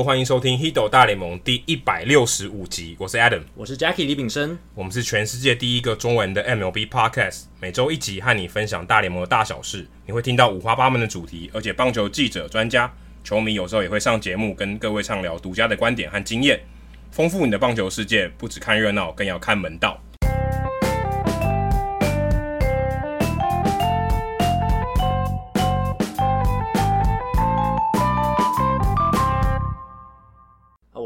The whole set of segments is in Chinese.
Hello，欢迎收听《Hiddle 大联盟》第一百六十五集。我是 Adam，我是 Jackie 李炳生。我们是全世界第一个中文的 MLB Podcast，每周一集和你分享大联盟的大小事。你会听到五花八门的主题，而且棒球记者、专家、球迷有时候也会上节目，跟各位畅聊独家的观点和经验，丰富你的棒球世界。不只看热闹，更要看门道。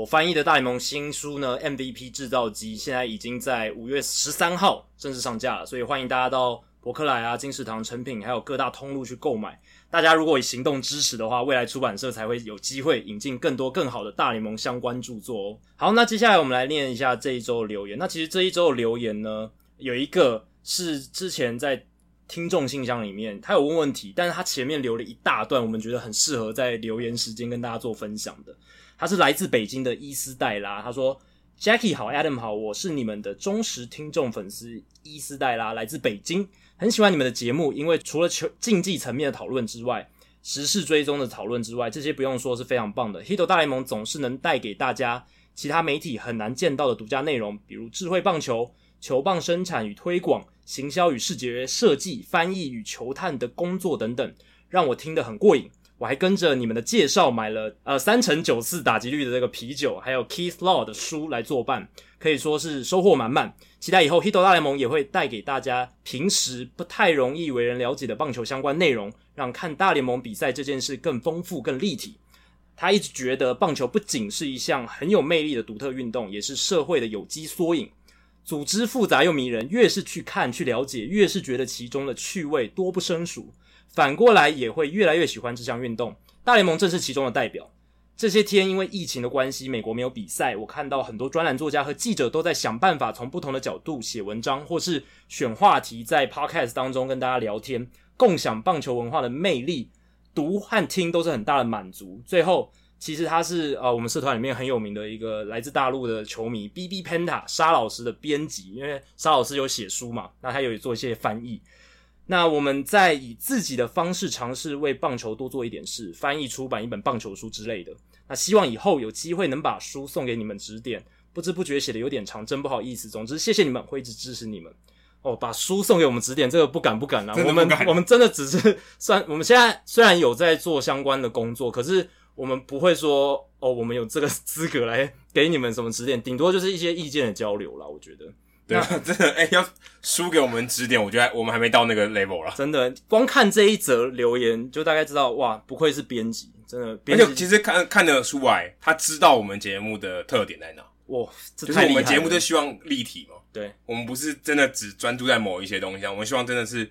我翻译的大联盟新书呢，MVP 制造机现在已经在五月十三号正式上架了，所以欢迎大家到博客来啊、金石堂、诚品还有各大通路去购买。大家如果以行动支持的话，未来出版社才会有机会引进更多更好的大联盟相关著作哦。好，那接下来我们来念一下这一周的留言。那其实这一周的留言呢，有一个是之前在听众信箱里面他有问问题，但是他前面留了一大段，我们觉得很适合在留言时间跟大家做分享的。他是来自北京的伊斯黛拉，他说：“Jackie 好，Adam 好，我是你们的忠实听众粉丝伊斯黛拉，来自北京，很喜欢你们的节目，因为除了球竞技层面的讨论之外，时事追踪的讨论之外，这些不用说是非常棒的。，hit 大联盟总是能带给大家其他媒体很难见到的独家内容，比如智慧棒球、球棒生产与推广、行销与视觉设计、翻译与球探的工作等等，让我听得很过瘾。”我还跟着你们的介绍买了呃三成九次打击率的这个啤酒，还有 Keith Law 的书来作伴，可以说是收获满满。期待以后 Hito 大联盟也会带给大家平时不太容易为人了解的棒球相关内容，让看大联盟比赛这件事更丰富、更立体。他一直觉得棒球不仅是一项很有魅力的独特运动，也是社会的有机缩影。组织复杂又迷人，越是去看、去了解，越是觉得其中的趣味多不胜数。反过来也会越来越喜欢这项运动，大联盟正是其中的代表。这些天因为疫情的关系，美国没有比赛，我看到很多专栏作家和记者都在想办法从不同的角度写文章，或是选话题，在 podcast 当中跟大家聊天，共享棒球文化的魅力。读和听都是很大的满足。最后，其实他是呃我们社团里面很有名的一个来自大陆的球迷 BB Penta 沙老师的编辑，因为沙老师有写书嘛，那他有做一些翻译。那我们再以自己的方式尝试为棒球多做一点事，翻译出版一本棒球书之类的。那希望以后有机会能把书送给你们指点。不知不觉写的有点长，真不好意思。总之，谢谢你们，会一直支持你们。哦，把书送给我们指点，这个不敢不敢啦。我们我们真的只是算，我们现在虽然有在做相关的工作，可是我们不会说哦，我们有这个资格来给你们什么指点，顶多就是一些意见的交流啦。我觉得。对啊，真的，哎、欸，要输给我们指点，我觉得我们还没到那个 level 了。真的，光看这一则留言就大概知道，哇，不愧是编辑，真的。编辑其实看看得出来，他知道我们节目的特点在哪。哇，这就是我们节目就希望立体嘛。对，我们不是真的只专注在某一些东西上，我们希望真的是，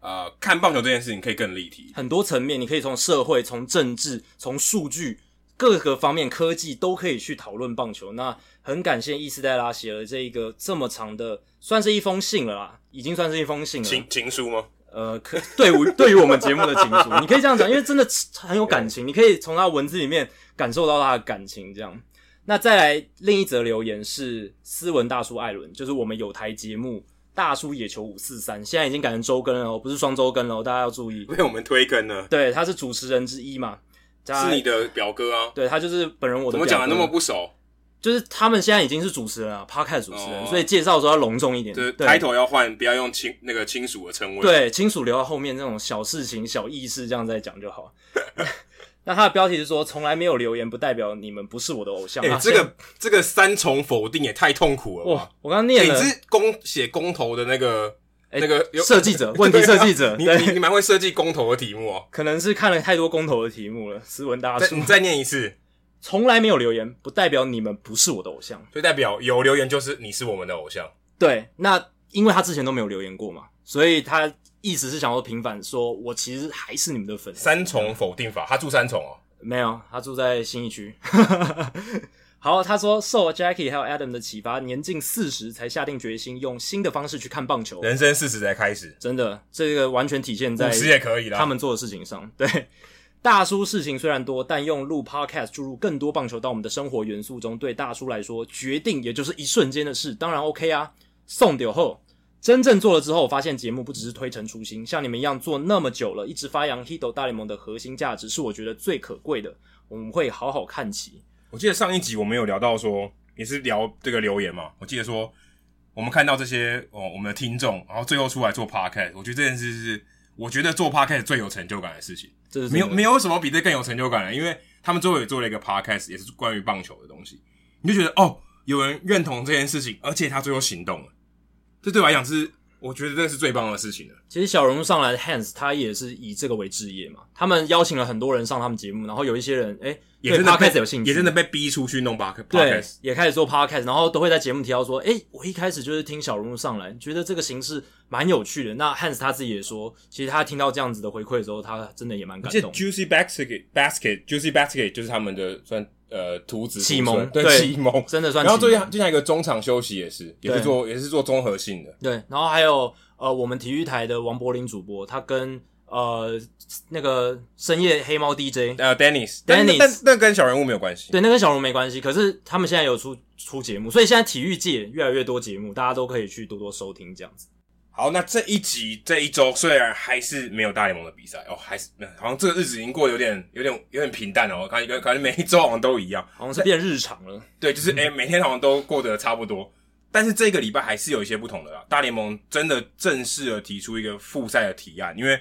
呃，看棒球这件事情可以更立体，很多层面，你可以从社会、从政治、从数据。各个方面科技都可以去讨论棒球。那很感谢伊斯黛拉写了这一个这么长的，算是一封信了啦，已经算是一封信了。情情书吗？呃，可对于对于我们节目的情书，你可以这样讲，因为真的很有感情，你可以从他文字里面感受到他的感情。这样，那再来另一则留言是斯文大叔艾伦，就是我们有台节目大叔野球五四三，现在已经改成周更了哦，不是双周更了，大家要注意，被我们推更了。对，他是主持人之一嘛。是你的表哥啊？对，他就是本人我。怎么讲的那么不熟？就是他们现在已经是主持人了，Podcast 主持人，哦、所以介绍的时候要隆重一点。对，抬头要换，不要用亲那个亲属的称谓。对，亲属留到后面，这种小事情、小意思这样再讲就好。那他的标题是说：“从来没有留言，不代表你们不是我的偶像。欸”啊，这个这个三重否定也太痛苦了吧。哇！我刚刚念了，欸、你是公写公投的那个。欸、那个设计者，问题设计者，你你蛮会设计公投的题目哦。可能是看了太多公投的题目了。斯文大叔，你再念一次。从来没有留言，不代表你们不是我的偶像，就代表有留言就是你是我们的偶像。对，那因为他之前都没有留言过嘛，所以他一直是想说平反，说我其实还是你们的粉丝。三重否定法，他住三重哦？没有，他住在新一区。好，他说受 Jackie 还有 Adam 的启发，年近四十才下定决心用新的方式去看棒球。人生四十才开始，真的，这个完全体现在五十也可以了。他们做的事情上，对大叔事情虽然多，但用录 Podcast 注入更多棒球到我们的生活元素中，对大叔来说，决定也就是一瞬间的事，当然 OK 啊。送掉后，真正做了之后，我发现节目不只是推陈出新，像你们一样做那么久了，一直发扬 Hiddle 大联盟的核心价值，是我觉得最可贵的。我们会好好看齐。我记得上一集我们有聊到说，也是聊这个留言嘛。我记得说，我们看到这些哦，我们的听众，然后最后出来做 podcast，我觉得这件事是我觉得做 podcast 最有成就感的事情。这是没有没有什么比这更有成就感的，因为他们最后也做了一个 podcast，也是关于棒球的东西，你就觉得哦，有人认同这件事情，而且他最后行动了，这对我来讲是。我觉得这是最棒的事情了。其实小人物上来的 Hans 他也是以这个为职业嘛。他们邀请了很多人上他们节目，然后有一些人哎，也真的 Podcast 有兴趣，也真的被逼出去弄 Podcast，对，也开始做 Podcast，然后都会在节目提到说，哎，我一开始就是听小人物上来，觉得这个形式蛮有趣的。那 Hans 他自己也说，其实他听到这样子的回馈的时候，他真的也蛮感动。Juicy Basket Basket，Juicy Basket 就是他们的算。呃，图纸启蒙对启蒙真的算。然后最近就像一个中场休息也是，也是做也是做综合性的。对，然后还有呃，我们体育台的王柏林主播，他跟呃那个深夜黑猫 DJ 呃 Dennis，Dennis，但那跟小人物没有关系。对，那跟小人物没关系。可是他们现在有出出节目，所以现在体育界越来越多节目，大家都可以去多多收听这样子。好，那这一集这一周虽然还是没有大联盟的比赛哦，还是好像这个日子已经过得有点有点有点平淡哦，感觉感觉每一周好像都一样，好像是变日常了。对，就是诶、欸、每天好像都过得差不多，但是这个礼拜还是有一些不同的啦。大联盟真的正式的提出一个复赛的提案，因为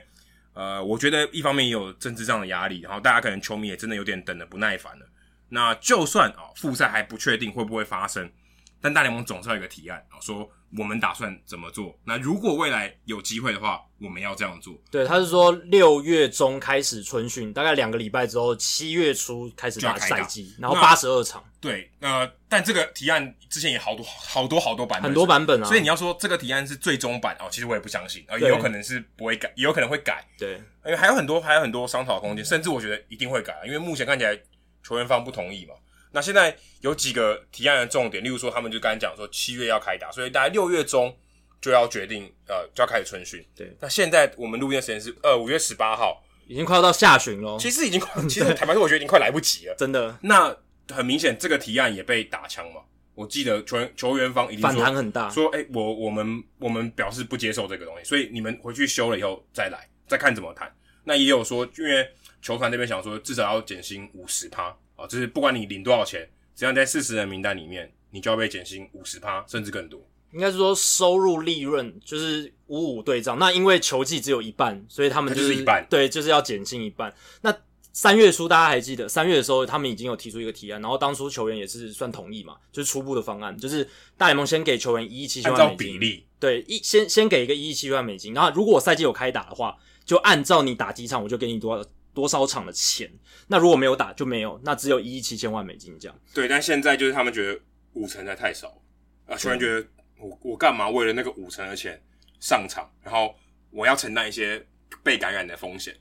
呃，我觉得一方面也有政治上的压力，然后大家可能球迷也真的有点等的不耐烦了。那就算啊复赛还不确定会不会发生，但大联盟总是要有个提案啊说。我们打算怎么做？那如果未来有机会的话，我们要这样做。对，他是说六月中开始春训，大概两个礼拜之后，七月初开始打赛季，然后八十二场。对，呃，但这个提案之前也好多好多好多版本，很多版本啊。所以你要说这个提案是最终版哦，其实我也不相信，呃，也有可能是不会改，也有可能会改。对，因为还有很多还有很多商讨空间，甚至我觉得一定会改，因为目前看起来球员方不同意嘛。那现在有几个提案的重点，例如说他们就刚才讲说七月要开打，所以大概六月中。就要决定，呃，就要开始春训。对，那现在我们录音的时间是呃五月十八号，已经快要到下旬了。其实已经快，其实坦白说，我觉得已经快来不及了。真的。那很明显，这个提案也被打枪嘛。我记得球员球员方一定反弹很大，说，哎、欸，我我们我们表示不接受这个东西，所以你们回去修了以后再来，再看怎么谈。那也有说，因为球团这边想说，至少要减薪五十趴啊，就是不管你领多少钱，只要你在四十人名单里面，你就要被减薪五十趴，甚至更多。应该是说收入利润就是五五对账，那因为球季只有一半，所以他们就是，就是一半，对，就是要减薪一半。那三月初大家还记得，三月的时候他们已经有提出一个提案，然后当初球员也是算同意嘛，就是初步的方案，就是大联盟先给球员一亿七千万美金，比例对，一先先给一个一亿七千万美金，然后如果赛季有开打的话，就按照你打几场，我就给你多少多少场的钱。那如果没有打就没有，那只有一亿七千万美金这样。对，但现在就是他们觉得五成才太少啊，球员觉得。我我干嘛为了那个五成的钱上场，然后我要承担一些被感染的风险？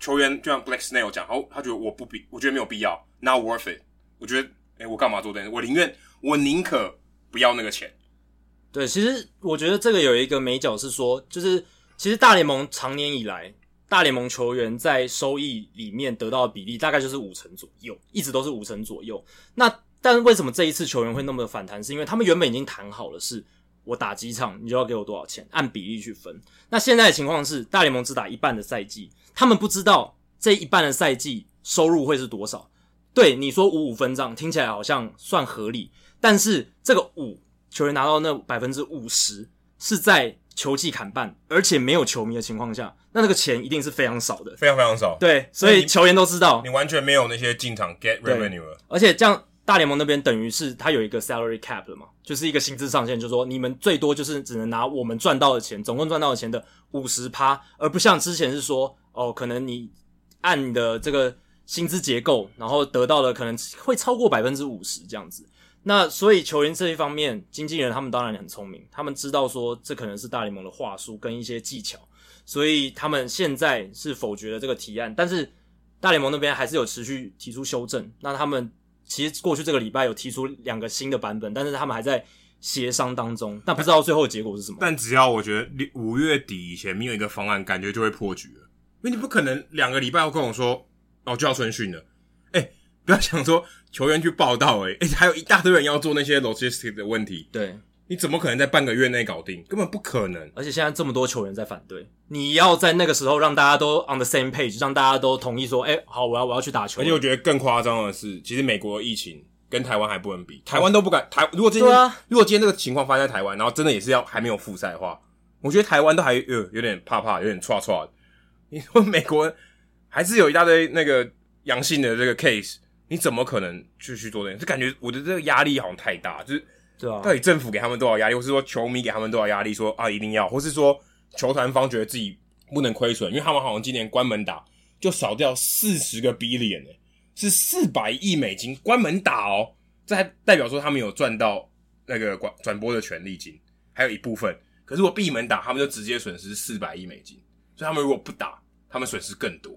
球员就像 Blake Snell 讲，哦，他觉得我不必，我觉得没有必要，not worth it。我觉得，诶，我干嘛做这件事？我宁愿，我宁可不要那个钱。对，其实我觉得这个有一个美角是说，就是其实大联盟常年以来，大联盟球员在收益里面得到的比例大概就是五成左右，一直都是五成左右。那但是为什么这一次球员会那么的反弹？是因为他们原本已经谈好了是。我打几场，你就要给我多少钱，按比例去分。那现在的情况是，大联盟只打一半的赛季，他们不知道这一半的赛季收入会是多少。对，你说五五分账，听起来好像算合理，但是这个五球员拿到那百分之五十是在球季砍半，而且没有球迷的情况下，那那个钱一定是非常少的，非常非常少。对，所以球员都知道，你完全没有那些进场 get revenue 了，而且这样。大联盟那边等于是他有一个 salary cap 了嘛，就是一个薪资上限，就是说你们最多就是只能拿我们赚到的钱，总共赚到的钱的五十趴，而不像之前是说哦，可能你按你的这个薪资结构，然后得到的可能会超过百分之五十这样子。那所以球员这一方面，经纪人他们当然很聪明，他们知道说这可能是大联盟的话术跟一些技巧，所以他们现在是否决了这个提案，但是大联盟那边还是有持续提出修正，那他们。其实过去这个礼拜有提出两个新的版本，但是他们还在协商当中，但不知道最后结果是什么。但只要我觉得五月底以前没有一个方案，感觉就会破局了。因为你不可能两个礼拜后跟我说哦就要春训了，不要想说球员去报到，哎，哎还有一大堆人要做那些 logistic 的问题。对。你怎么可能在半个月内搞定？根本不可能！而且现在这么多球员在反对，你要在那个时候让大家都 on the same page，让大家都同意说，哎、欸，好，我要我要去打球。而且我觉得更夸张的是，其实美国的疫情跟台湾还不能比，台湾都不敢。台如果今天、啊、如果今天这个情况发生在台湾，然后真的也是要还没有复赛的话，我觉得台湾都还有有点怕怕，有点剉剉的。你说美国还是有一大堆那个阳性的这个 case，你怎么可能继续做这件事？就感觉我的这个压力好像太大，就是对啊，到底政府给他们多少压力，或是说球迷给他们多少压力？说啊一定要，或是说球团方觉得自己不能亏损，因为他们好像今年关门打就少掉四十个 billion 诶。是四百亿美金关门打哦，这还代表说他们有赚到那个转转播的权利金，还有一部分。可是我闭门打，他们就直接损失四百亿美金。所以他们如果不打，他们损失更多。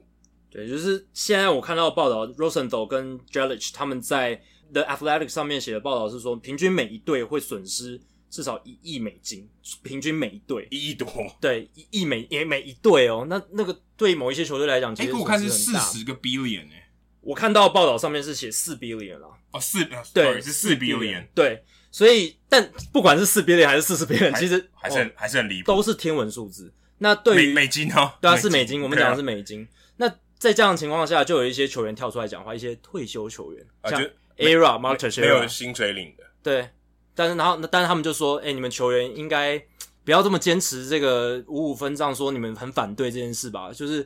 对，就是现在我看到的报道，Rosenthal 跟 Jelich 他们在 The Athletic 上面写的报道是说，平均每一队会损失至少一亿美金，平均每一队一亿多。对，一亿美也每一队哦，那那个对某一些球队来讲，其实、欸、我看是四十个 billion 哎。我看到报道上面是写四 billion 啦哦，四对是四 billion 对，所以但不管是四 billion 还是四十 billion，其实还是很、哦、还是很离谱，都是天文数字。那对于美金哦，对啊，是美金，我们讲的是美金。那在这样的情况下，就有一些球员跳出来讲话，一些退休球员，像 Era Martin 没有薪水领的，对。但是然后，但是他们就说，哎、欸，你们球员应该不要这么坚持这个五五分账，说你们很反对这件事吧，就是。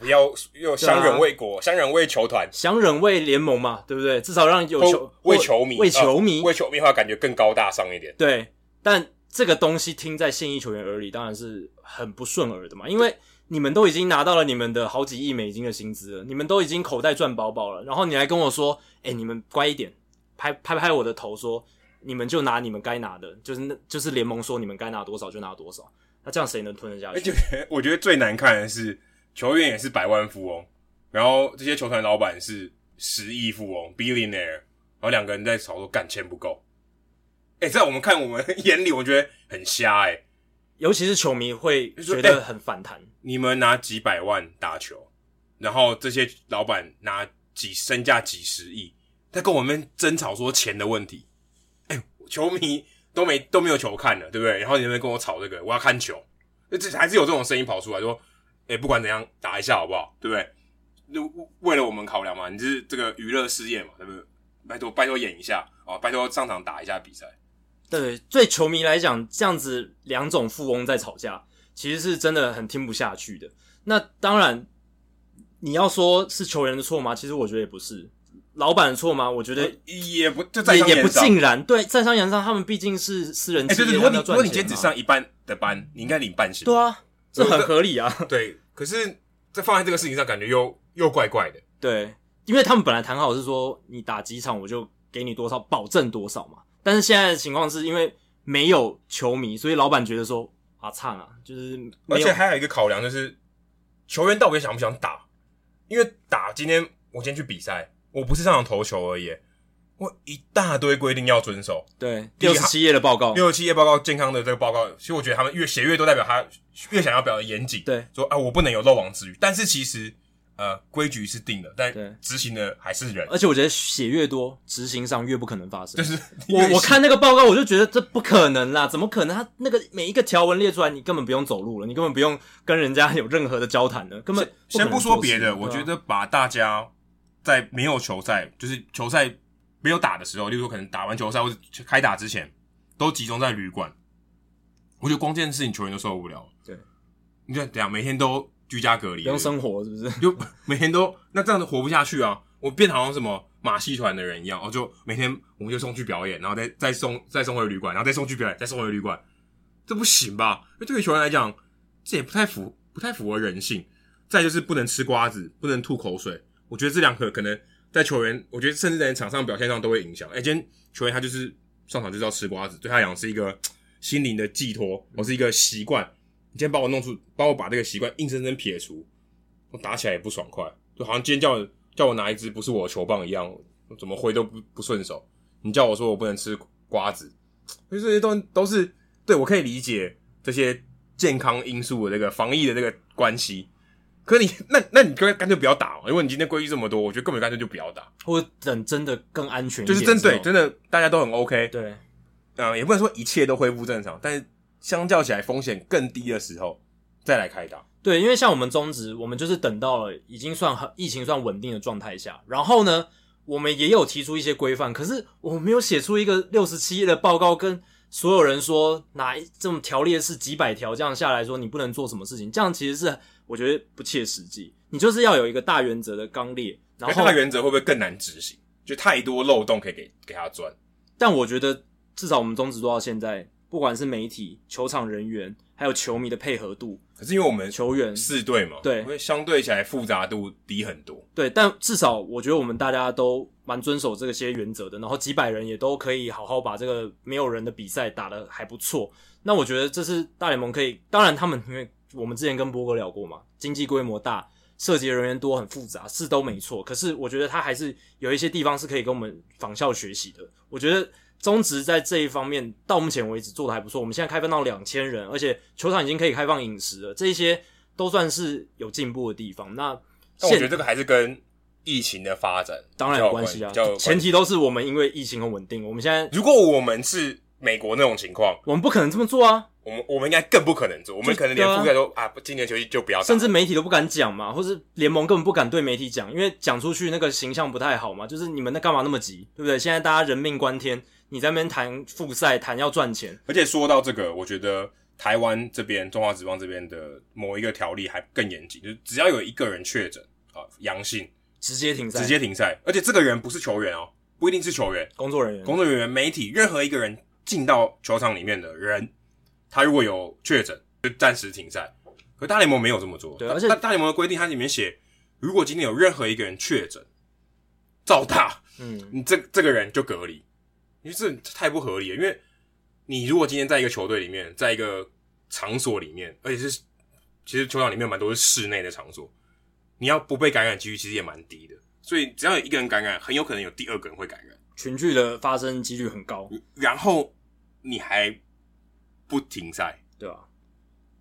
不要又相忍为国，相忍为球团，相忍为联盟嘛，对不对？至少让有球为球迷，为球迷，为球迷的话，感觉更高大上一点。对，但这个东西听在现役球员耳里，当然是很不顺耳的嘛。因为你们都已经拿到了你们的好几亿美金的薪资了，你们都已经口袋赚饱饱了，然后你来跟我说：“哎，你们乖一点，拍拍拍我的头，说你们就拿你们该拿的，就是那就是联盟说你们该拿多少就拿多少。”那这样谁能吞得下去？我觉得最难看的是。球员也是百万富翁，然后这些球团老板是十亿富翁 （billionaire），然后两个人在吵说干钱不够。哎，在我们看我们眼里，我觉得很瞎哎，尤其是球迷会觉得很反弹。你们拿几百万打球，然后这些老板拿几身价几十亿，在跟我们争吵说钱的问题。哎，球迷都没都没有球看了，对不对？然后你们跟我吵这个，我要看球，这还是有这种声音跑出来说。哎、欸，不管怎样，打一下好不好？对不对？就为了我们考量嘛，你是这个娱乐事业嘛，对不对？拜托，拜托演一下啊！拜托上场打一下比赛。对，对球迷来讲，这样子两种富翁在吵架，其实是真的很听不下去的。那当然，你要说是球员的错吗？其实我觉得也不是。老板的错吗？我觉得也不，就也也不尽然。对，在商言商，他们毕竟是私人企业，欸、对对对，如果你如果你今天只上一半的班，你应该领半薪。对啊。这很合理啊，对。可是，在放在这个事情上，感觉又又怪怪的。对，因为他们本来谈好是说，你打几场我就给你多少，保证多少嘛。但是现在的情况是因为没有球迷，所以老板觉得说啊，差啊，就是。而且还有一个考量就是，球员到底想不想打？因为打今天我今天去比赛，我不是上场投球而已。我一大堆规定要遵守，对，六十七页的报告，六十七页报告健康的这个报告，其实我觉得他们越写越多，代表他越想要表达严谨，对，说啊我不能有漏网之鱼，但是其实呃规矩是定的，但执行的还是人，而且我觉得写越多，执行上越不可能发生。就是我我看那个报告，我就觉得这不可能啦，怎么可能？他那个每一个条文列出来，你根本不用走路了，你根本不用跟人家有任何的交谈了，根本不先不说别的，我觉得把大家在没有球赛，就是球赛。没有打的时候，例如说可能打完球赛或者开打之前，都集中在旅馆。我觉得光这件事情球员都受不了。对，你看，等下每天都居家隔离，不用生活是不是？就每天都那这样子活不下去啊！我变好像什么马戏团的人一样，哦，就每天我们就送去表演，然后再再送再送回旅馆，然后再送去表演，再送回旅馆，这不行吧？因为对于球员来讲，这也不太符不太符合人性。再就是不能吃瓜子，不能吐口水。我觉得这两个可能。在球员，我觉得甚至在场上表现上都会影响。哎、欸，今天球员他就是上场就是要吃瓜子，对他来讲是一个心灵的寄托，我是一个习惯。你今天把我弄出，帮我把这个习惯硬生生撇除，我打起来也不爽快，就好像今天叫我叫我拿一支不是我的球棒一样，怎么挥都不不顺手。你叫我说我不能吃瓜子，所以这些都都是对我可以理解这些健康因素的这个防疫的这个关系。可你那那你干干脆不要打，因为你今天规矩这么多，我觉得根本干脆就不要打，或者等真的更安全一点。就是针对真的大家都很 OK，对，嗯，也不能说一切都恢复正常，但是相较起来风险更低的时候再来开打。对，因为像我们中职，我们就是等到了已经算很疫情算稳定的状态下，然后呢，我们也有提出一些规范，可是我们没有写出一个六十七页的报告，跟所有人说哪一这种条例是几百条这样下来说你不能做什么事情，这样其实是我觉得不切实际。你就是要有一个大原则的纲列，然后大原则会不会更难执行？就太多漏洞可以给给他钻。但我觉得至少我们中职做到现在，不管是媒体、球场人员，还有球迷的配合度。可是因为我们球员四队嘛，对，因为相对起来复杂度低很多。对，但至少我觉得我们大家都蛮遵守这些原则的，然后几百人也都可以好好把这个没有人的比赛打得还不错。那我觉得这是大联盟可以，当然他们因为我们之前跟波哥聊过嘛，经济规模大，涉及的人员多，很复杂，是都没错。可是我觉得他还是有一些地方是可以跟我们仿效学习的。我觉得。中职在这一方面到目前为止做的还不错，我们现在开放到两千人，而且球场已经可以开放饮食了，这些都算是有进步的地方。那但我觉得这个还是跟疫情的发展当然有关系啊，前提都是我们因为疫情很稳定。我们现在如果我们是美国那种情况，我们不可能这么做啊。我们我们应该更不可能做，我们可能连覆盖都啊，今年球季就不要，甚至媒体都不敢讲嘛，或是联盟根本不敢对媒体讲，因为讲出去那个形象不太好嘛。就是你们那干嘛那么急，对不对？现在大家人命关天。你在那边谈复赛，谈要赚钱，而且说到这个，我觉得台湾这边中华职棒这边的某一个条例还更严谨，就是只要有一个人确诊啊阳性，直接停赛，直接停赛。而且这个人不是球员哦，不一定是球员，工作人员、工作人员、媒体，任何一个人进到球场里面的人，他如果有确诊，就暂时停赛。可大联盟没有这么做，对，而且大大联盟的规定，它里面写，如果今天有任何一个人确诊，照打，嗯，你这这个人就隔离。因为这太不合理了，因为你如果今天在一个球队里面，在一个场所里面，而且是其实球场里面蛮多是室内的场所，你要不被感染几率其实也蛮低的。所以只要有一个人感染，很有可能有第二个人会感染，群聚的发生几率很高。然后你还不停赛，对吧？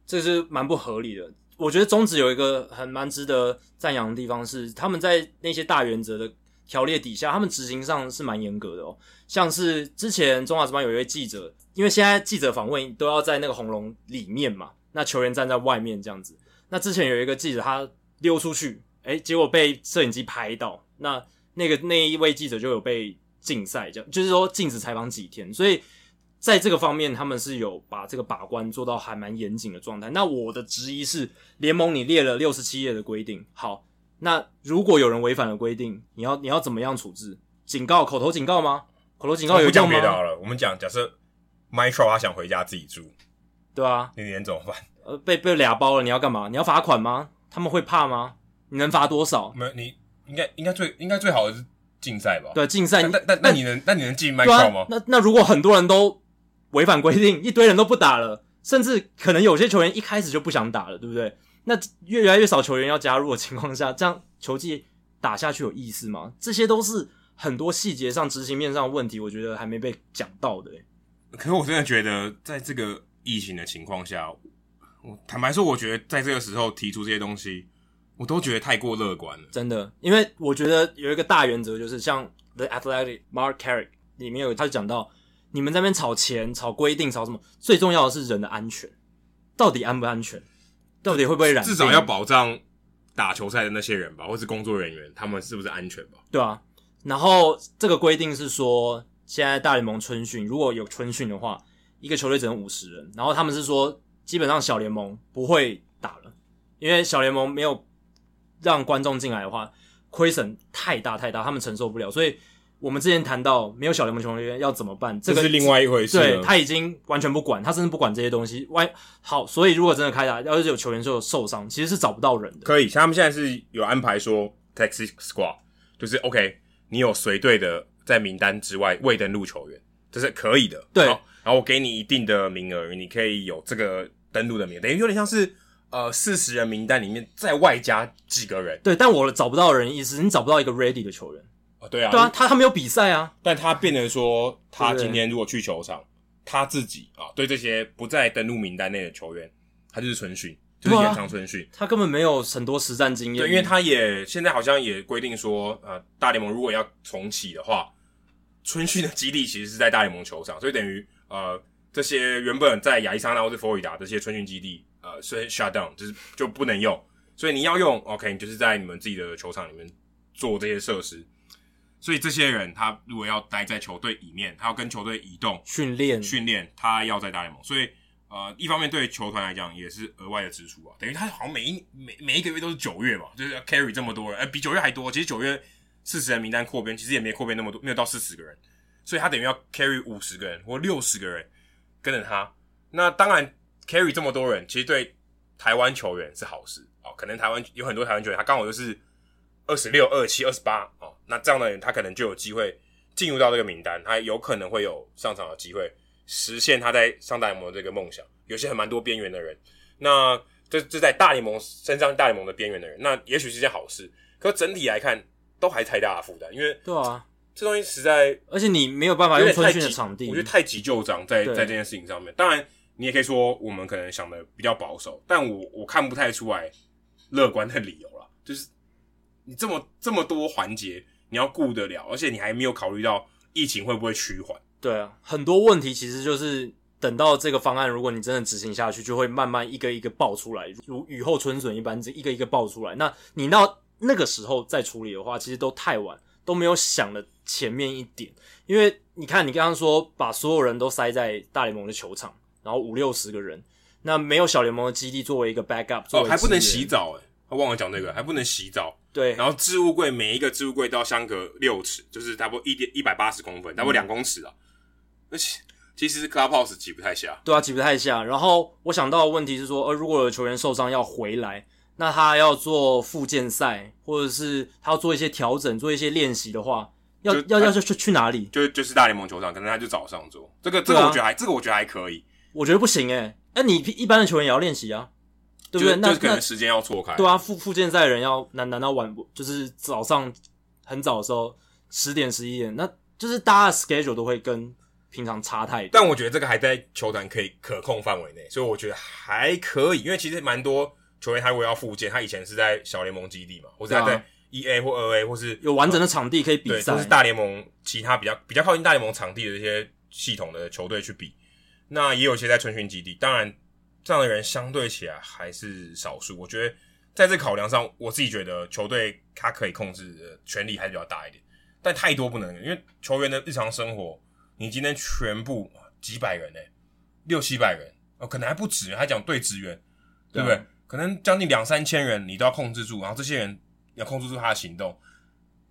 这是蛮不合理的。我觉得中职有一个很蛮值得赞扬的地方是，他们在那些大原则的。条例底下，他们执行上是蛮严格的哦。像是之前中华职棒有一位记者，因为现在记者访问都要在那个红龙里面嘛，那球员站在外面这样子。那之前有一个记者他溜出去，诶，结果被摄影机拍到，那那个那一位记者就有被禁赛，这样就是说禁止采访几天。所以在这个方面，他们是有把这个把关做到还蛮严谨的状态。那我的质疑是，联盟你列了六十七页的规定，好。那如果有人违反了规定，你要你要怎么样处置？警告，口头警告吗？口头警告有用吗？不讲别的好了，我们讲，假设 Mike 他想回家自己住，对啊，你连怎么办？呃，被被俩包了，你要干嘛？你要罚款吗？他们会怕吗？你能罚多少？没有，你应该应该最应该最好的是竞赛吧？对，竞赛。那那那你能那你能进 Mike 吗？那那如果很多人都违反规定，一堆人都不打了，甚至可能有些球员一开始就不想打了，对不对？那越来越少球员要加入的情况下，这样球技打下去有意思吗？这些都是很多细节上、执行面上的问题，我觉得还没被讲到的。可是我真的觉得，在这个疫情的情况下，我坦白说，我觉得在这个时候提出这些东西，我都觉得太过乐观了。真的，因为我觉得有一个大原则，就是像 The Athletic Mark Carrick 里面有，他就讲到，你们在那边吵钱、吵规定、吵什么，最重要的是人的安全，到底安不安全？到底会不会染？至少要保障打球赛的那些人吧，或是工作人员，他们是不是安全吧？对啊。然后这个规定是说，现在大联盟春训如果有春训的话，一个球队只能五十人。然后他们是说，基本上小联盟不会打了，因为小联盟没有让观众进来的话，亏损太大太大，他们承受不了，所以。我们之前谈到没有小联盟球员要怎么办，这个是另外一回事。对，他已经完全不管，他甚至不管这些东西。外好，所以如果真的开打，要是有球员受受伤，其实是找不到人的。可以，像他们现在是有安排说 taxi squad，就是 OK，你有随队的在名单之外未登录球员，这是可以的。对，然后我给你一定的名额，你可以有这个登录的名额，等于有点像是呃四十人名单里面再外加几个人。对，但我找不到人意思，你找不到一个 ready 的球员。哦，对啊，对啊，他他没有比赛啊，但他变成说，他今天如果去球场，他自己啊，对这些不在登录名单内的球员，他就是春训，就是延长春训，他根本没有很多实战经验。对，因为他也现在好像也规定说，呃，大联盟如果要重启的话，春训的基地其实是在大联盟球场，所以等于呃，这些原本在亚利桑那或是佛罗里达这些春训基地，呃，是 shut down，就是就不能用，所以你要用，OK，你就是在你们自己的球场里面做这些设施。所以这些人他如果要待在球队里面，他要跟球队移动训练训练，他要在大联盟，所以呃，一方面对球团来讲也是额外的支出啊，等于他好像每一每每一个月都是九月嘛，就是要 carry 这么多人，呃，比九月还多。其实九月四十人名单扩编，其实也没扩编那么多，没有到四十个人，所以他等于要 carry 五十个人或六十个人跟着他。那当然 carry 这么多人，其实对台湾球员是好事哦。可能台湾有很多台湾球员，他刚好就是二十六、二十七、二十八哦，那这样的人他可能就有机会进入到这个名单，他有可能会有上场的机会。实现他在上大联盟的这个梦想，有些很蛮多边缘的人，那这这在大联盟身上大联盟的边缘的人，那也许是件好事。可整体来看，都还太大的负担，因为对啊，这东西实在，而且你没有办法用春训的场地，我觉得太急就章在在这件事情上面。当然，你也可以说我们可能想的比较保守，但我我看不太出来乐观的理由了。就是你这么这么多环节你要顾得了，而且你还没有考虑到疫情会不会趋缓。对啊，很多问题其实就是等到这个方案，如果你真的执行下去，就会慢慢一个一个爆出来，如雨后春笋一般，这一个一个爆出来。那你到那个时候再处理的话，其实都太晚，都没有想的前面一点。因为你看，你刚刚说把所有人都塞在大联盟的球场，然后五六十个人，那没有小联盟的基地作为一个 backup，哦，还不能洗澡诶，他忘了讲这个，还不能洗澡。对，然后置物柜每一个置物柜都要相隔六尺，就是差不多一点一百八十公分，差不多两公尺啊。嗯而且其实 Clubhouse 挤不太下，对啊，挤不太下。然后我想到的问题是说，呃，如果有球员受伤要回来，那他要做复健赛，或者是他要做一些调整、做一些练习的话，要要要去去去哪里？就就是大联盟球场，可能他就早上做。这个这个我觉得还、啊、这个我觉得还可以。我觉得不行诶、欸、那你一般的球员也要练习啊，对不对？那可能时间要错开。对啊，复复健赛的人要难难道晚就是早上很早的时候十点十一点，那就是大家的 schedule 都会跟。平常差太多，但我觉得这个还在球团可以可控范围内，所以我觉得还可以。因为其实蛮多球员他如果要复健，他以前是在小联盟基地嘛，或者他在一 A 或二 A，或是有完整的场地可以比赛，都是大联盟其他比较比较靠近大联盟场地的这些系统的球队去比。那也有一些在春训基地，当然这样的人相对起来还是少数。我觉得在这考量上，我自己觉得球队他可以控制的权力还是比较大一点，但太多不能，因为球员的日常生活。你今天全部几百人诶、欸，六七百人哦，可能还不止，还讲对职员，对不对？可能将近两三千人，你都要控制住，然后这些人要控制住他的行动，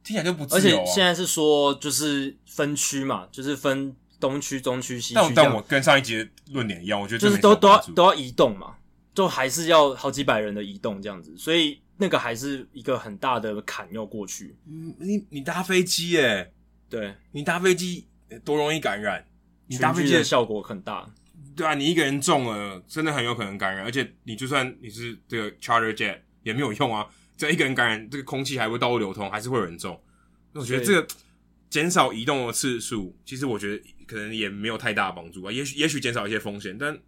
听起来就不自由、而且现在是说，就是分区嘛，就是分东区、中区、西区。但但我跟上一集的论点一样，我觉得就是都都要都要移动嘛，就还是要好几百人的移动这样子，所以那个还是一个很大的坎要过去。嗯，你你搭飞机耶、欸？对，你搭飞机。多容易感染，你搭飞机的效果很大，对啊，你一个人中了，真的很有可能感染，而且你就算你是这个 charter jet 也没有用啊，只要一个人感染，这个空气还会到处流通，还是会有人中。那我觉得这个减少移动的次数，其实我觉得可能也没有太大的帮助吧，也许也许减少一些风险，但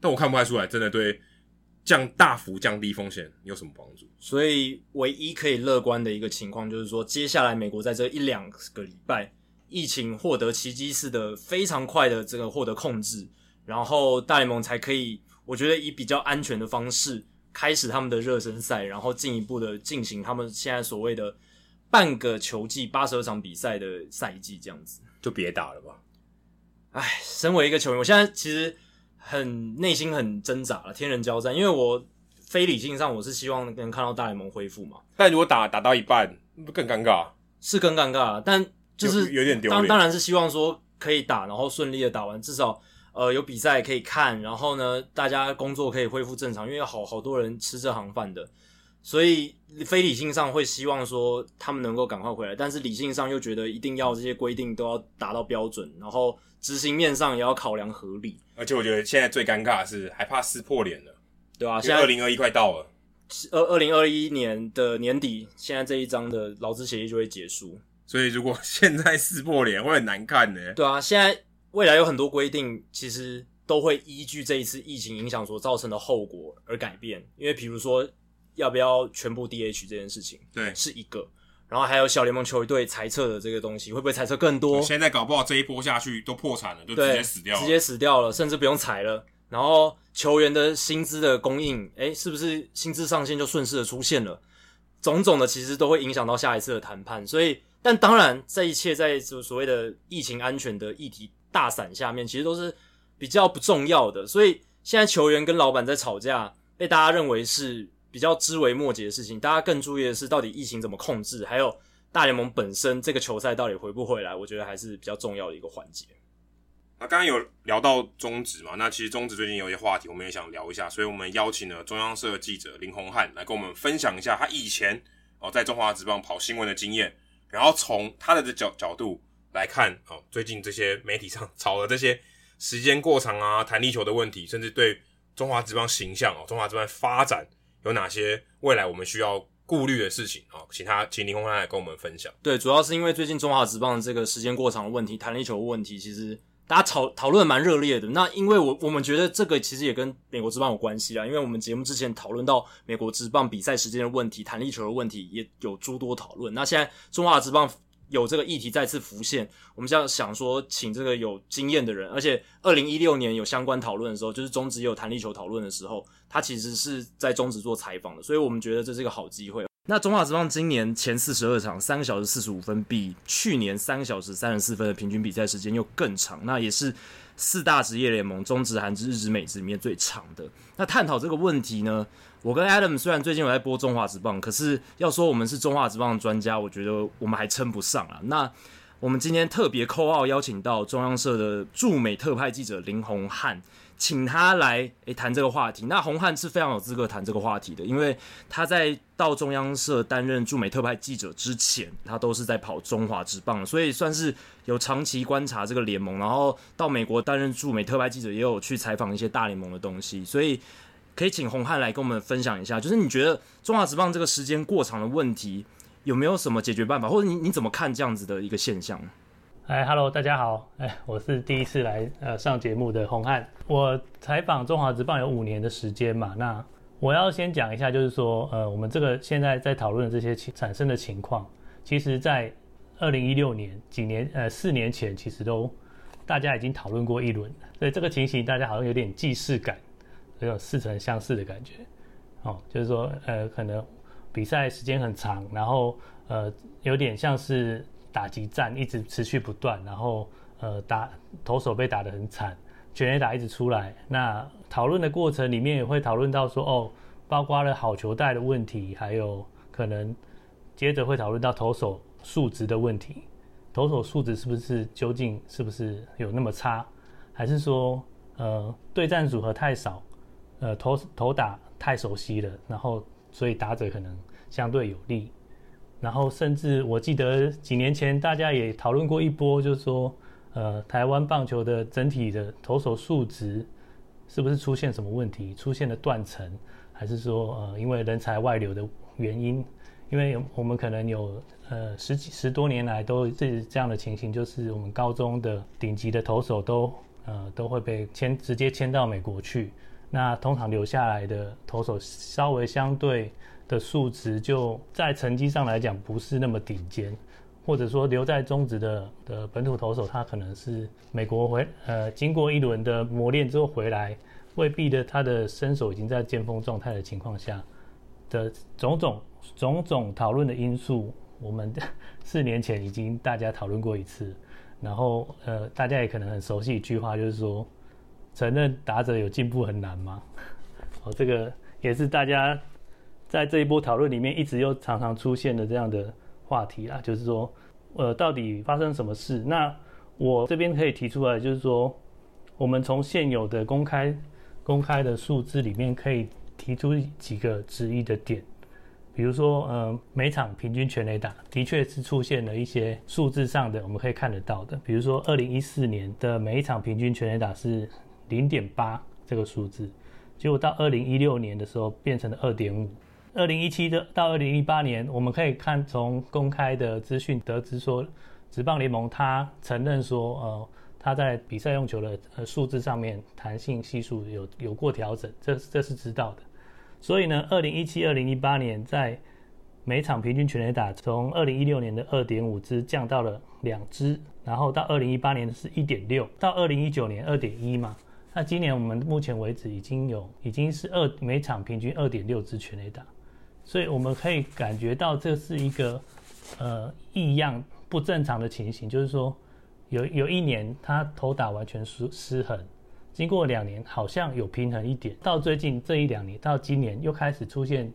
但我看不太出来，真的对降大幅降低风险有什么帮助。所以唯一可以乐观的一个情况就是说，接下来美国在这一两个礼拜。疫情获得奇迹式的非常快的这个获得控制，然后大联盟才可以，我觉得以比较安全的方式开始他们的热身赛，然后进一步的进行他们现在所谓的半个球季八十二场比赛的赛季，这样子就别打了吧。唉，身为一个球员，我现在其实很内心很挣扎了，天人交战，因为我非理性上我是希望能看到大联盟恢复嘛，但如果打打到一半，不更尴尬？是更尴尬，但。就是有点丢脸，当当然是希望说可以打，然后顺利的打完，至少呃有比赛可以看，然后呢大家工作可以恢复正常，因为好好多人吃这行饭的，所以非理性上会希望说他们能够赶快回来，但是理性上又觉得一定要这些规定都要达到标准，然后执行面上也要考量合理。而且我觉得现在最尴尬的是还怕撕破脸了，对啊，现在二零二一快到了，二二零二一年的年底，现在这一张的劳资协议就会结束。所以，如果现在撕破脸会很难看呢？对啊，现在未来有很多规定，其实都会依据这一次疫情影响所造成的后果而改变。因为，比如说，要不要全部 DH 这件事情，对，是一个。然后还有小联盟球队裁撤的这个东西，会不会裁撤更多？现在搞不好这一波下去都破产了，就直接死掉了，直接死掉了，甚至不用裁了。然后球员的薪资的供应，诶，是不是薪资上限就顺势的出现了？种种的其实都会影响到下一次的谈判，所以。但当然，这一切在所所谓的疫情安全的议题大伞下面，其实都是比较不重要的。所以现在球员跟老板在吵架，被大家认为是比较枝微末节的事情。大家更注意的是，到底疫情怎么控制，还有大联盟本身这个球赛到底回不回来？我觉得还是比较重要的一个环节。那刚刚有聊到中职嘛？那其实中职最近有一些话题，我们也想聊一下，所以我们邀请了中央社记者林宏汉来跟我们分享一下他以前哦在中华职棒跑新闻的经验，然后从他的这角角度来看哦，最近这些媒体上 炒的这些时间过长啊、弹力球的问题，甚至对中华职棒形象哦、中华职棒发展有哪些未来我们需要顾虑的事情哦，请他请林宏汉来跟我们分享。对，主要是因为最近中华职棒这个时间过长的问题、弹力球的问题，其实。大家讨讨论蛮热烈的，那因为我我们觉得这个其实也跟美国职棒有关系啦，因为我们节目之前讨论到美国职棒比赛时间的问题、弹力球的问题，也有诸多讨论。那现在中华职棒有这个议题再次浮现，我们就要想说请这个有经验的人，而且二零一六年有相关讨论的时候，就是中职有弹力球讨论的时候，他其实是在中职做采访的，所以我们觉得这是一个好机会。那中华职棒今年前四十二场三个小时四十五分，比去年三个小时三十四分的平均比赛时间又更长，那也是四大职业联盟中职、韩职、日职、美职里面最长的。那探讨这个问题呢，我跟 Adam 虽然最近有在播中华职棒，可是要说我们是中华职棒的专家，我觉得我们还称不上啊。那我们今天特别扣号邀请到中央社的驻美特派记者林宏汉。请他来诶谈这个话题。那宏汉是非常有资格谈这个话题的，因为他在到中央社担任驻美特派记者之前，他都是在跑中华职棒，所以算是有长期观察这个联盟。然后到美国担任驻美特派记者，也有去采访一些大联盟的东西，所以可以请红汉来跟我们分享一下，就是你觉得中华职棒这个时间过长的问题有没有什么解决办法，或者你你怎么看这样子的一个现象？哎，Hello，大家好，哎，我是第一次来呃上节目的宏汉。我采访中华职棒有五年的时间嘛，那我要先讲一下，就是说，呃，我们这个现在在讨论的这些情产生的情况，其实在二零一六年几年呃四年前，其实都大家已经讨论过一轮，所以这个情形大家好像有点既视感，有似曾相识的感觉，哦，就是说，呃，可能比赛时间很长，然后呃，有点像是。打击战一直持续不断，然后呃打投手被打得很惨，全垒打一直出来。那讨论的过程里面也会讨论到说哦，包括了好球带的问题，还有可能接着会讨论到投手数值的问题。投手数值是不是究竟是不是有那么差，还是说呃对战组合太少，呃投投打太熟悉了，然后所以打者可能相对有利。然后，甚至我记得几年前大家也讨论过一波，就是说，呃，台湾棒球的整体的投手数值是不是出现什么问题，出现了断层，还是说，呃，因为人才外流的原因？因为我们可能有呃十几十多年来都是这样的情形，就是我们高中的顶级的投手都呃都会被签直接签到美国去，那通常留下来的投手稍微相对。的数值就在成绩上来讲不是那么顶尖，或者说留在中职的的本土投手，他可能是美国回呃经过一轮的磨练之后回来，未必的他的身手已经在巅峰状态的情况下的种种种种讨论的因素，我们 四年前已经大家讨论过一次，然后呃大家也可能很熟悉一句话，就是说承认打者有进步很难吗？哦，这个也是大家。在这一波讨论里面，一直又常常出现的这样的话题啦，就是说，呃，到底发生什么事？那我这边可以提出来，就是说，我们从现有的公开公开的数字里面，可以提出几个质疑的点，比如说，呃，每场平均全垒打的确是出现了一些数字上的我们可以看得到的，比如说，二零一四年的每一场平均全垒打是零点八这个数字，结果到二零一六年的时候变成了二点五。二零一七的到二零一八年，我们可以看从公开的资讯得知说，职棒联盟他承认说，呃，他在比赛用球的呃数字上面弹性系数有有过调整，这这是知道的。所以呢，二零一七、二零一八年在每场平均全垒打从二零一六年的二点五支降到了两支，然后到二零一八年是一点六，到二零一九年二点一嘛。那今年我们目前为止已经有已经是二每场平均二点六支全垒打。所以我们可以感觉到这是一个呃异样不正常的情形，就是说有有一年他投打完全失失衡，经过两年好像有平衡一点，到最近这一两年到今年又开始出现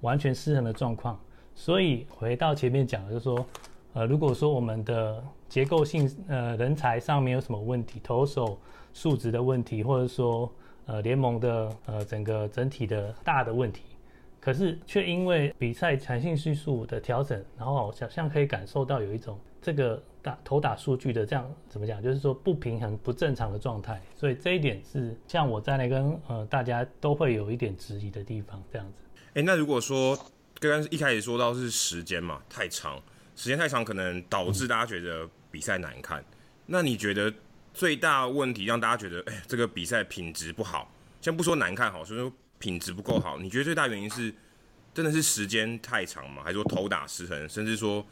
完全失衡的状况。所以回到前面讲的，就是说，呃，如果说我们的结构性呃人才上面有什么问题，投手素质的问题，或者说呃联盟的呃整个整体的大的问题。可是却因为比赛弹性系数的调整，然后好像可以感受到有一种这个打投打数据的这样怎么讲，就是说不平衡、不正常的状态。所以这一点是像我在那跟呃大家都会有一点质疑的地方，这样子。哎，那如果说刚刚一开始说到是时间嘛，太长，时间太长可能导致大家觉得比赛难看。那你觉得最大问题让大家觉得哎这个比赛品质不好？先不说难看好，所以说。品质不够好，你觉得最大原因是真的是时间太长吗？还是说投打失衡，甚至说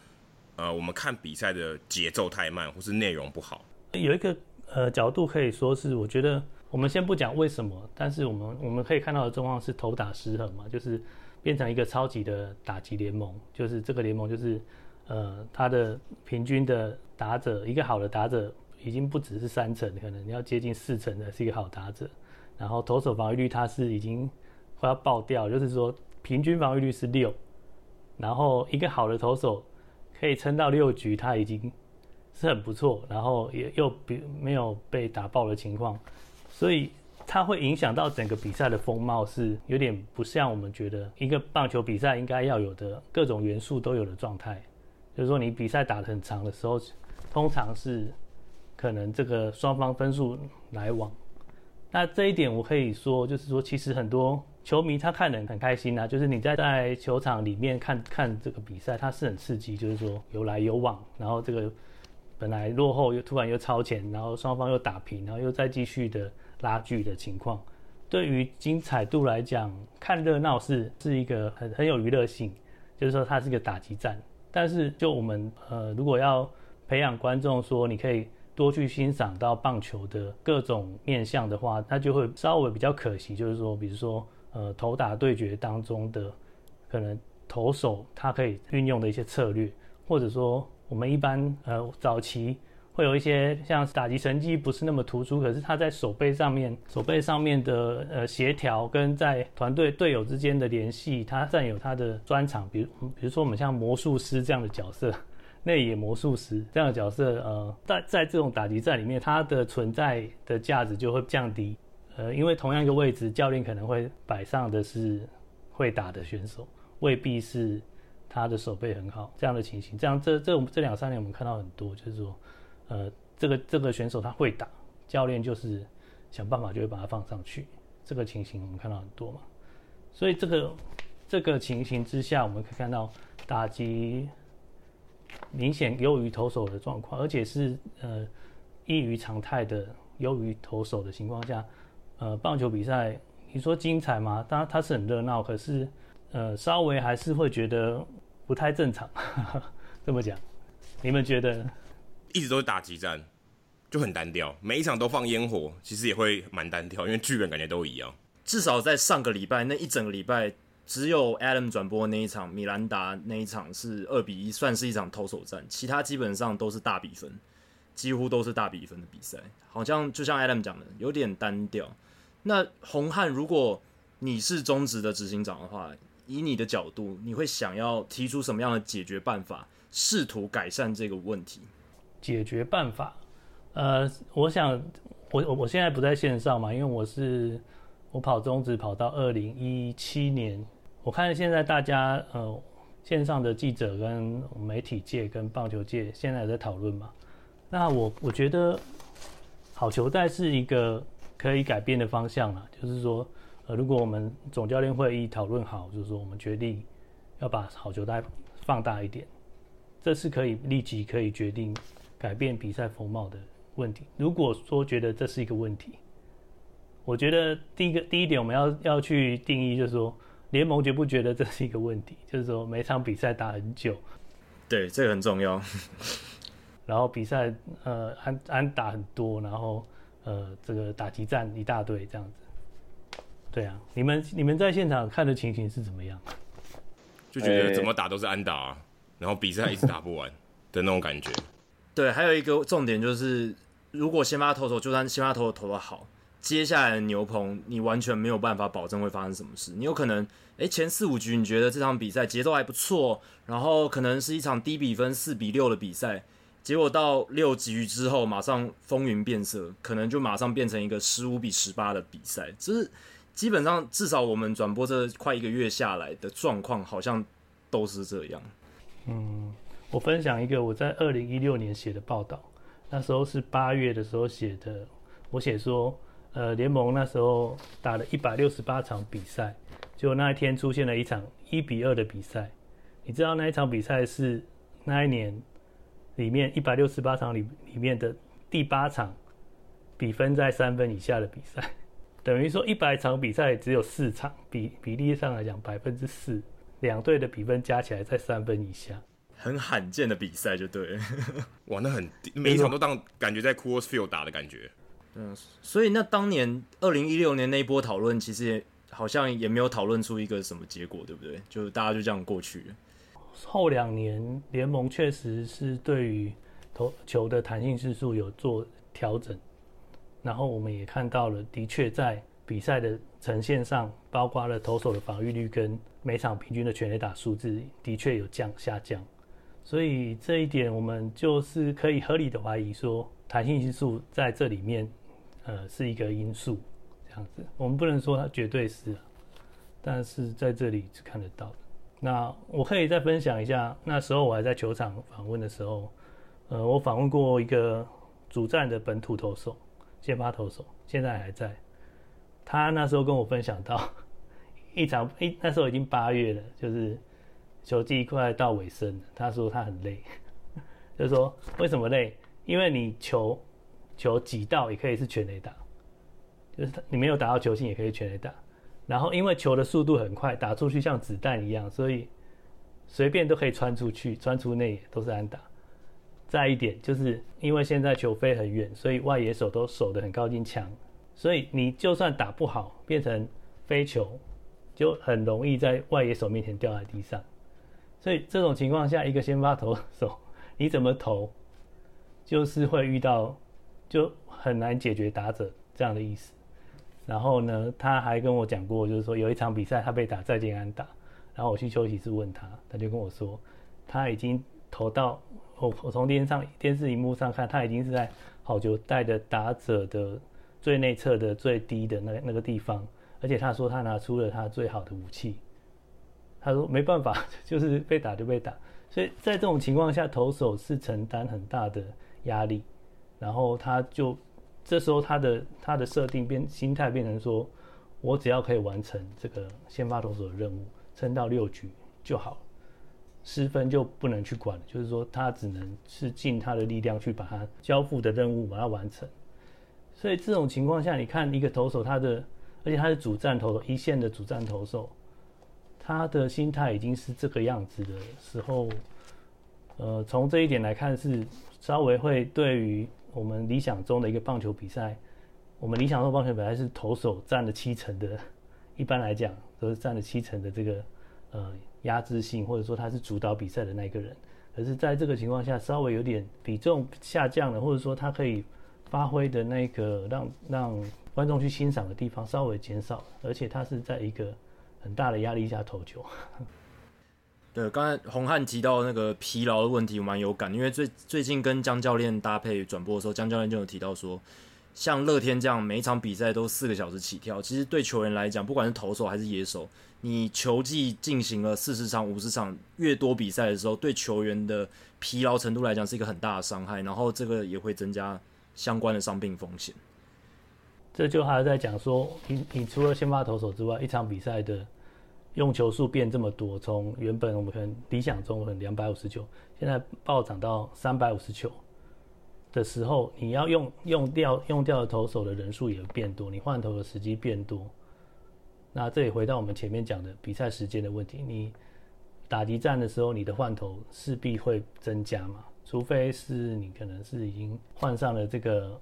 呃我们看比赛的节奏太慢，或是内容不好？有一个呃角度可以说是，我觉得我们先不讲为什么，但是我们我们可以看到的状况是投打失衡嘛，就是变成一个超级的打击联盟，就是这个联盟就是呃它的平均的打者，一个好的打者已经不只是三成，可能要接近四成的是一个好打者，然后投手防御率它是已经。快要爆掉，就是说平均防御率是六，然后一个好的投手可以撑到六局，他已经是很不错，然后也又比没有被打爆的情况，所以它会影响到整个比赛的风貌，是有点不像我们觉得一个棒球比赛应该要有的各种元素都有的状态。就是说你比赛打得很长的时候，通常是可能这个双方分数来往，那这一点我可以说，就是说其实很多。球迷他看得很开心啊，就是你在在球场里面看看这个比赛，它是很刺激，就是说有来有往，然后这个本来落后又突然又超前，然后双方又打平，然后又再继续的拉锯的情况，对于精彩度来讲，看热闹是是一个很很有娱乐性，就是说它是一个打击战。但是就我们呃，如果要培养观众，说你可以。多去欣赏到棒球的各种面向的话，它就会稍微比较可惜。就是说，比如说，呃，投打对决当中的可能投手他可以运用的一些策略，或者说我们一般呃早期会有一些像打击成绩不是那么突出，可是他在手背上面手背上面的呃协调跟在团队队友之间的联系，他占有他的专长。比如比如说我们像魔术师这样的角色。内野魔术师这样的角色，呃，在在这种打击战里面，它的存在的价值就会降低。呃，因为同样一个位置，教练可能会摆上的是会打的选手，未必是他的手背很好这样的情形。这样这这这两三年我们看到很多，就是说，呃，这个这个选手他会打，教练就是想办法就会把他放上去。这个情形我们看到很多嘛。所以这个这个情形之下，我们可以看到打击。明显优于投手的状况，而且是呃异于常态的优于投手的情况下，呃，棒球比赛你说精彩吗？当然它是很热闹，可是呃稍微还是会觉得不太正常。这么讲，你们觉得？一直都是打击战，就很单调，每一场都放烟火，其实也会蛮单调，因为剧本感觉都一样。至少在上个礼拜那一整个礼拜。只有 Adam 转播那一场米兰达那一场是二比一，算是一场投手战，其他基本上都是大比分，几乎都是大比分的比赛，好像就像 Adam 讲的，有点单调。那洪汉，如果你是中职的执行长的话，以你的角度，你会想要提出什么样的解决办法，试图改善这个问题？解决办法，呃，我想我我我现在不在线上嘛，因为我是。我跑中职跑到二零一七年，我看现在大家呃线上的记者跟媒体界跟棒球界现在在讨论嘛。那我我觉得好球带是一个可以改变的方向啦，就是说呃如果我们总教练会议讨论好，就是说我们决定要把好球带放大一点，这是可以立即可以决定改变比赛风貌的问题。如果说觉得这是一个问题。我觉得第一个第一点，我们要要去定义，就是说联盟觉不觉得这是一个问题？就是说每场比赛打很久，对，这个很重要。然后比赛呃安安打很多，然后呃这个打击战一大堆这样子。对啊，你们你们在现场看的情形是怎么样？就觉得怎么打都是安打啊，然后比赛一直打不完。的那种感觉。对，还有一个重点就是，如果先发投手就算先发投手投的好，接下来的牛棚你完全没有办法保证会发生什么事。你有可能，诶，前四五局你觉得这场比赛节奏还不错，然后可能是一场低比分四比六的比赛，结果到六局之后马上风云变色，可能就马上变成一个十五比十八的比赛。就是基本上至少我们转播这快一个月下来的状况，好像都是这样。嗯，我分享一个我在二零一六年写的报道，那时候是八月的时候写的，我写说。呃，联盟那时候打了一百六十八场比赛，就那一天出现了一场一比二的比赛。你知道那一场比赛是那一年里面一百六十八场里里面的第八场比分在三分以下的比赛，等于说一百场比赛只有四场，比比例上来讲百分之四，两队的比分加起来在三分以下，很罕见的比赛就对了。哇，那很每一场都当感觉在 Coors Field 打的感觉。嗯，所以那当年二零一六年那一波讨论，其实也好像也没有讨论出一个什么结果，对不对？就大家就这样过去了。后两年联盟确实是对于投球的弹性系数有做调整，然后我们也看到了，的确在比赛的呈现上，包括了投手的防御率跟每场平均的全垒打数字，的确有降下降。所以这一点，我们就是可以合理的怀疑说，弹性系数在这里面。呃，是一个因素，这样子，我们不能说它绝对是，但是在这里是看得到。那我可以再分享一下，那时候我还在球场访问的时候，呃，我访问过一个主战的本土投手，先发投手，现在还在。他那时候跟我分享到，一场一那时候已经八月了，就是球季快到尾声了。他说他很累，就说为什么累？因为你球。球挤到也可以是全垒打，就是你没有打到球心也可以全垒打。然后因为球的速度很快，打出去像子弹一样，所以随便都可以穿出去，穿出内野都是安打。再一点就是因为现在球飞很远，所以外野手都守得很靠近墙，所以你就算打不好，变成飞球，就很容易在外野手面前掉在地上。所以这种情况下，一个先发投手你怎么投，就是会遇到。就很难解决打者这样的意思。然后呢，他还跟我讲过，就是说有一场比赛他被打再见安打，然后我去休息室问他，他就跟我说，他已经投到我我从电视上电视荧幕上看，他已经是在好球带的打者的最内侧的最低的那那个地方，而且他说他拿出了他最好的武器。他说没办法，就是被打就被打，所以在这种情况下，投手是承担很大的压力。然后他就这时候他的他的设定变心态变成说，我只要可以完成这个先发投手的任务，撑到六局就好，失分就不能去管。就是说他只能是尽他的力量去把他交付的任务把它完成。所以这种情况下，你看一个投手他的，而且他是主战投手，一线的主战投手，他的心态已经是这个样子的时候，呃，从这一点来看是稍微会对于。我们理想中的一个棒球比赛，我们理想中棒球比赛是投手占了七成的，一般来讲都是占了七成的这个呃压制性，或者说他是主导比赛的那个人。可是在这个情况下，稍微有点比重下降了，或者说他可以发挥的那个让让观众去欣赏的地方稍微减少，而且他是在一个很大的压力下投球。对，刚才洪汉提到那个疲劳的问题，我蛮有感，因为最最近跟江教练搭配转播的时候，江教练就有提到说，像乐天这样每一场比赛都四个小时起跳，其实对球员来讲，不管是投手还是野手，你球季进行了四十场、五十场越多比赛的时候，对球员的疲劳程度来讲是一个很大的伤害，然后这个也会增加相关的伤病风险。这就还在讲说，你你除了先发投手之外，一场比赛的。用球数变这么多，从原本我们可能理想中可能两百五十九，现在暴涨到三百五十九的时候，你要用用掉用掉的投手的人数也变多，你换投的时机变多。那这也回到我们前面讲的比赛时间的问题，你打击战的时候，你的换投势必会增加嘛，除非是你可能是已经换上了这个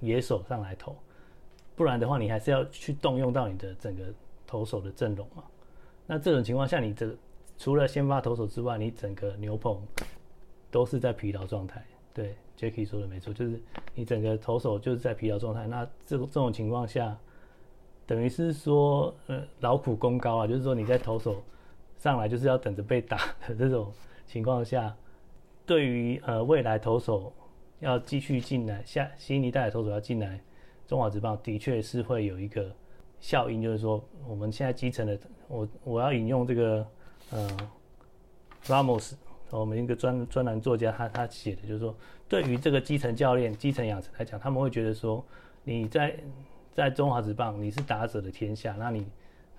野手上来投，不然的话，你还是要去动用到你的整个投手的阵容嘛。那这种情况下，你这除了先发投手之外，你整个牛棚都是在疲劳状态。对，Jacky 说的没错，就是你整个投手就是在疲劳状态。那这这种情况下，等于是说，呃，劳苦功高啊，就是说你在投手上来就是要等着被打的这种情况下，对于呃未来投手要继续进来，下新一代的投手要进来中华职棒，的确是会有一个效应，就是说我们现在基层的，我我要引用这个呃 Ramos。我们一个专专栏作家他，他写的就是说，对于这个基层教练、基层养成来讲，他们会觉得说，你在在中华职棒，你是打者的天下，那你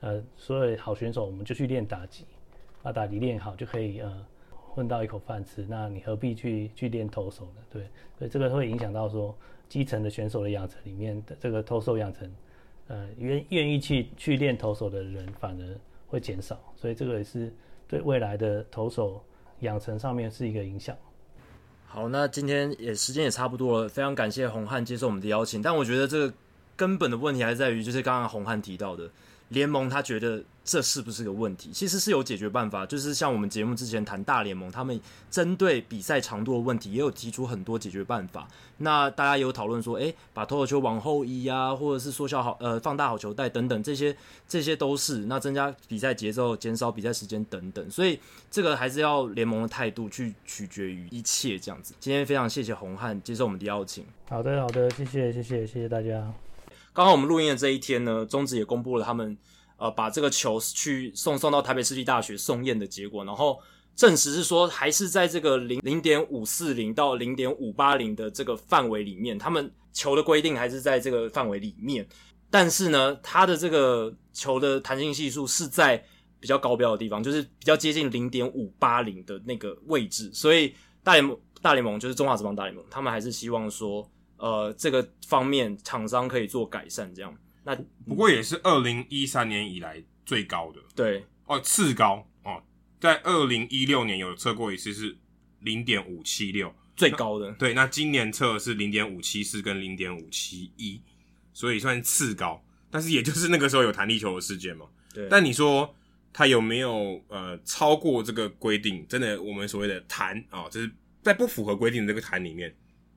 呃，所有好选手，我们就去练打击，把打击练好，就可以呃混到一口饭吃。那你何必去去练投手呢？对，所以这个会影响到说基层的选手的养成里面的这个投手养成，呃，愿愿意去去练投手的人反而会减少，所以这个也是对未来的投手。养成上面是一个影响。好，那今天也时间也差不多了，非常感谢红汉接受我们的邀请。但我觉得这个根本的问题还在于，就是刚刚红汉提到的。联盟他觉得这是不是个问题？其实是有解决办法，就是像我们节目之前谈大联盟，他们针对比赛长度的问题，也有提出很多解决办法。那大家有讨论说，诶，把投手球往后移啊，或者是缩小好呃放大好球带等等，这些这些都是那增加比赛节奏、减少比赛时间等等。所以这个还是要联盟的态度去取决于一切这样子。今天非常谢谢红汉接受我们的邀请。好的，好的，谢谢，谢谢，谢谢大家。刚好我们录音的这一天呢，中职也公布了他们呃把这个球去送送到台北市立大学送验的结果，然后证实是说还是在这个零零点五四零到零点五八零的这个范围里面，他们球的规定还是在这个范围里面，但是呢，它的这个球的弹性系数是在比较高标的地方，就是比较接近零点五八零的那个位置，所以大联盟大联盟就是中华职棒大联盟，他们还是希望说。呃，这个方面厂商可以做改善，这样。那不过也是二零一三年以来最高的，对哦，次高哦，在二零一六年有测过一次是零点五七六，最高的。对，那今年测的是零点五七四跟零点五七一，所以算次高。但是也就是那个时候有弹力球的事件嘛。对。但你说它有没有呃超过这个规定？真的，我们所谓的弹啊，就是在不符合规定的这个弹里面，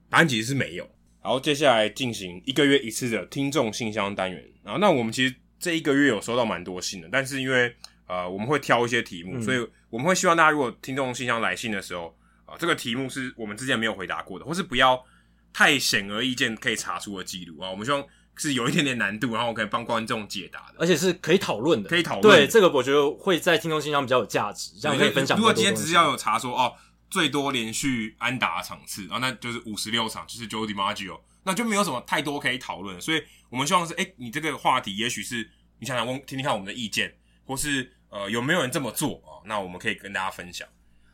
答案其实是没有。然后接下来进行一个月一次的听众信箱单元。然后那我们其实这一个月有收到蛮多信的，但是因为呃我们会挑一些题目，嗯、所以我们会希望大家如果听众信箱来信的时候啊、呃，这个题目是我们之前没有回答过的，或是不要太显而易见可以查出的记录啊。我们希望是有一点点难度，然后我可以帮观众解答的，而且是可以讨论的，可以讨论。对，这个我觉得会在听众信箱比较有价值，这样可以分享。如果今天只是要有查说哦。最多连续安打场次，然后那就是五十六场，就是 jodi maggio 那就没有什么太多可以讨论。所以我们希望是，诶，你这个话题也许是你想想问，听听看我们的意见，或是呃有没有人这么做啊？那我们可以跟大家分享。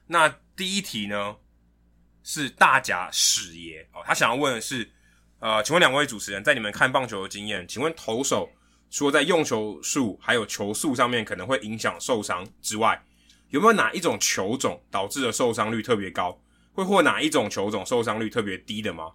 那第一题呢是大甲史爷哦，他想要问的是，呃，请问两位主持人，在你们看棒球的经验，请问投手除了在用球数还有球速上面可能会影响受伤之外，有没有哪一种球种导致的受伤率特别高，会或哪一种球种受伤率特别低的吗？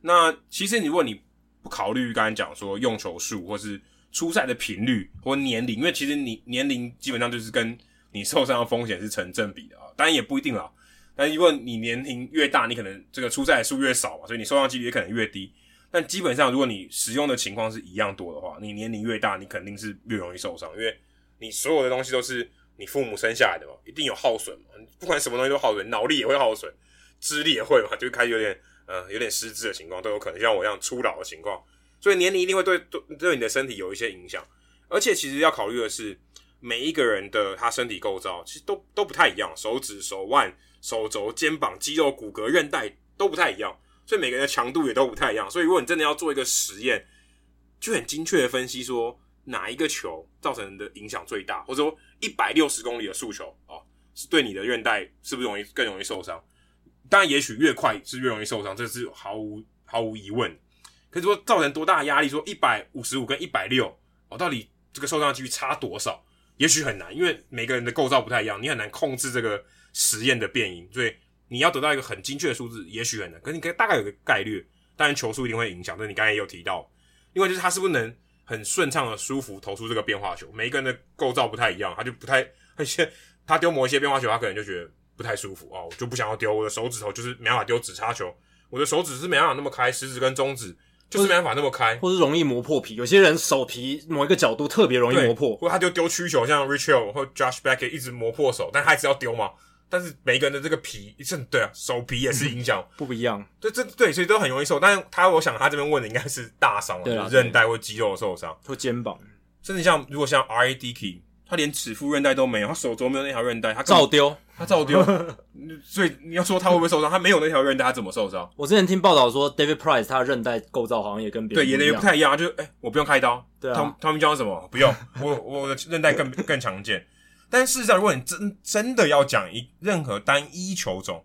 那其实如果你不考虑刚才讲说用球数，或是出赛的频率或年龄，因为其实你年龄基本上就是跟你受伤的风险是成正比的啊，当然也不一定啦。但如果你年龄越大，你可能这个出赛数越少嘛，所以你受伤几率也可能越低。但基本上如果你使用的情况是一样多的话，你年龄越大，你肯定是越容易受伤，因为你所有的东西都是。你父母生下来的嘛，一定有耗损嘛。不管什么东西都耗损，脑力也会耗损，智力也会嘛，就开始有点呃有点失智的情况都有可能，像我一样初老的情况。所以年龄一定会对对对你的身体有一些影响。而且其实要考虑的是，每一个人的他身体构造其实都都不太一样，手指、手腕、手肘、肩膀、肌肉、骨骼、韧带都不太一样，所以每个人的强度也都不太一样。所以如果你真的要做一个实验，就很精确的分析说哪一个球造成的影响最大，或者说。一百六十公里的速球哦，是对你的韧带是不是容易更容易受伤？当然，也许越快是越容易受伤，这是毫无毫无疑问。可是说造成多大的压力？说一百五十五跟一百六哦，到底这个受伤几率差多少？也许很难，因为每个人的构造不太一样，你很难控制这个实验的变因，所以你要得到一个很精确的数字，也许很难。可是你可以大概有个概率，当然球速一定会影响。但你刚才也有提到，另外就是它是不是能。很顺畅的、舒服投出这个变化球，每一个人的构造不太一样，他就不太，而且 他丢某一些变化球，他可能就觉得不太舒服哦，我就不想要丢，我的手指头就是没办法丢指叉球，我的手指是没办法那么开，食指跟中指就是没办法那么开，或是容易磨破皮。有些人手皮某一个角度特别容易磨破，或者他就丢曲球，像 Rich Hill 或 Josh Beckett 一直磨破手，但他还是要丢嘛。但是每个人的这个皮，一阵对啊，手皮也是影响 不一样。对，这对，所以都很容易受。但是他，我想他这边问的应该是大伤，对啊，韧带或肌肉受伤，或肩膀，甚至像如果像 R A Dickey，他连指腹韧带都没有，他手肘没有那条韧带，他照丢，他照丢。所以你要说他会不会受伤？他没有那条韧带，他怎么受伤？我之前听报道说，David Price 他的韧带构造好像也跟别人对，也也不太一样。就是哎、欸，我不用开刀。对啊，他们他们叫什么？不用，我我的韧带更更强健。但事实上，如果你真真的要讲一任何单一球种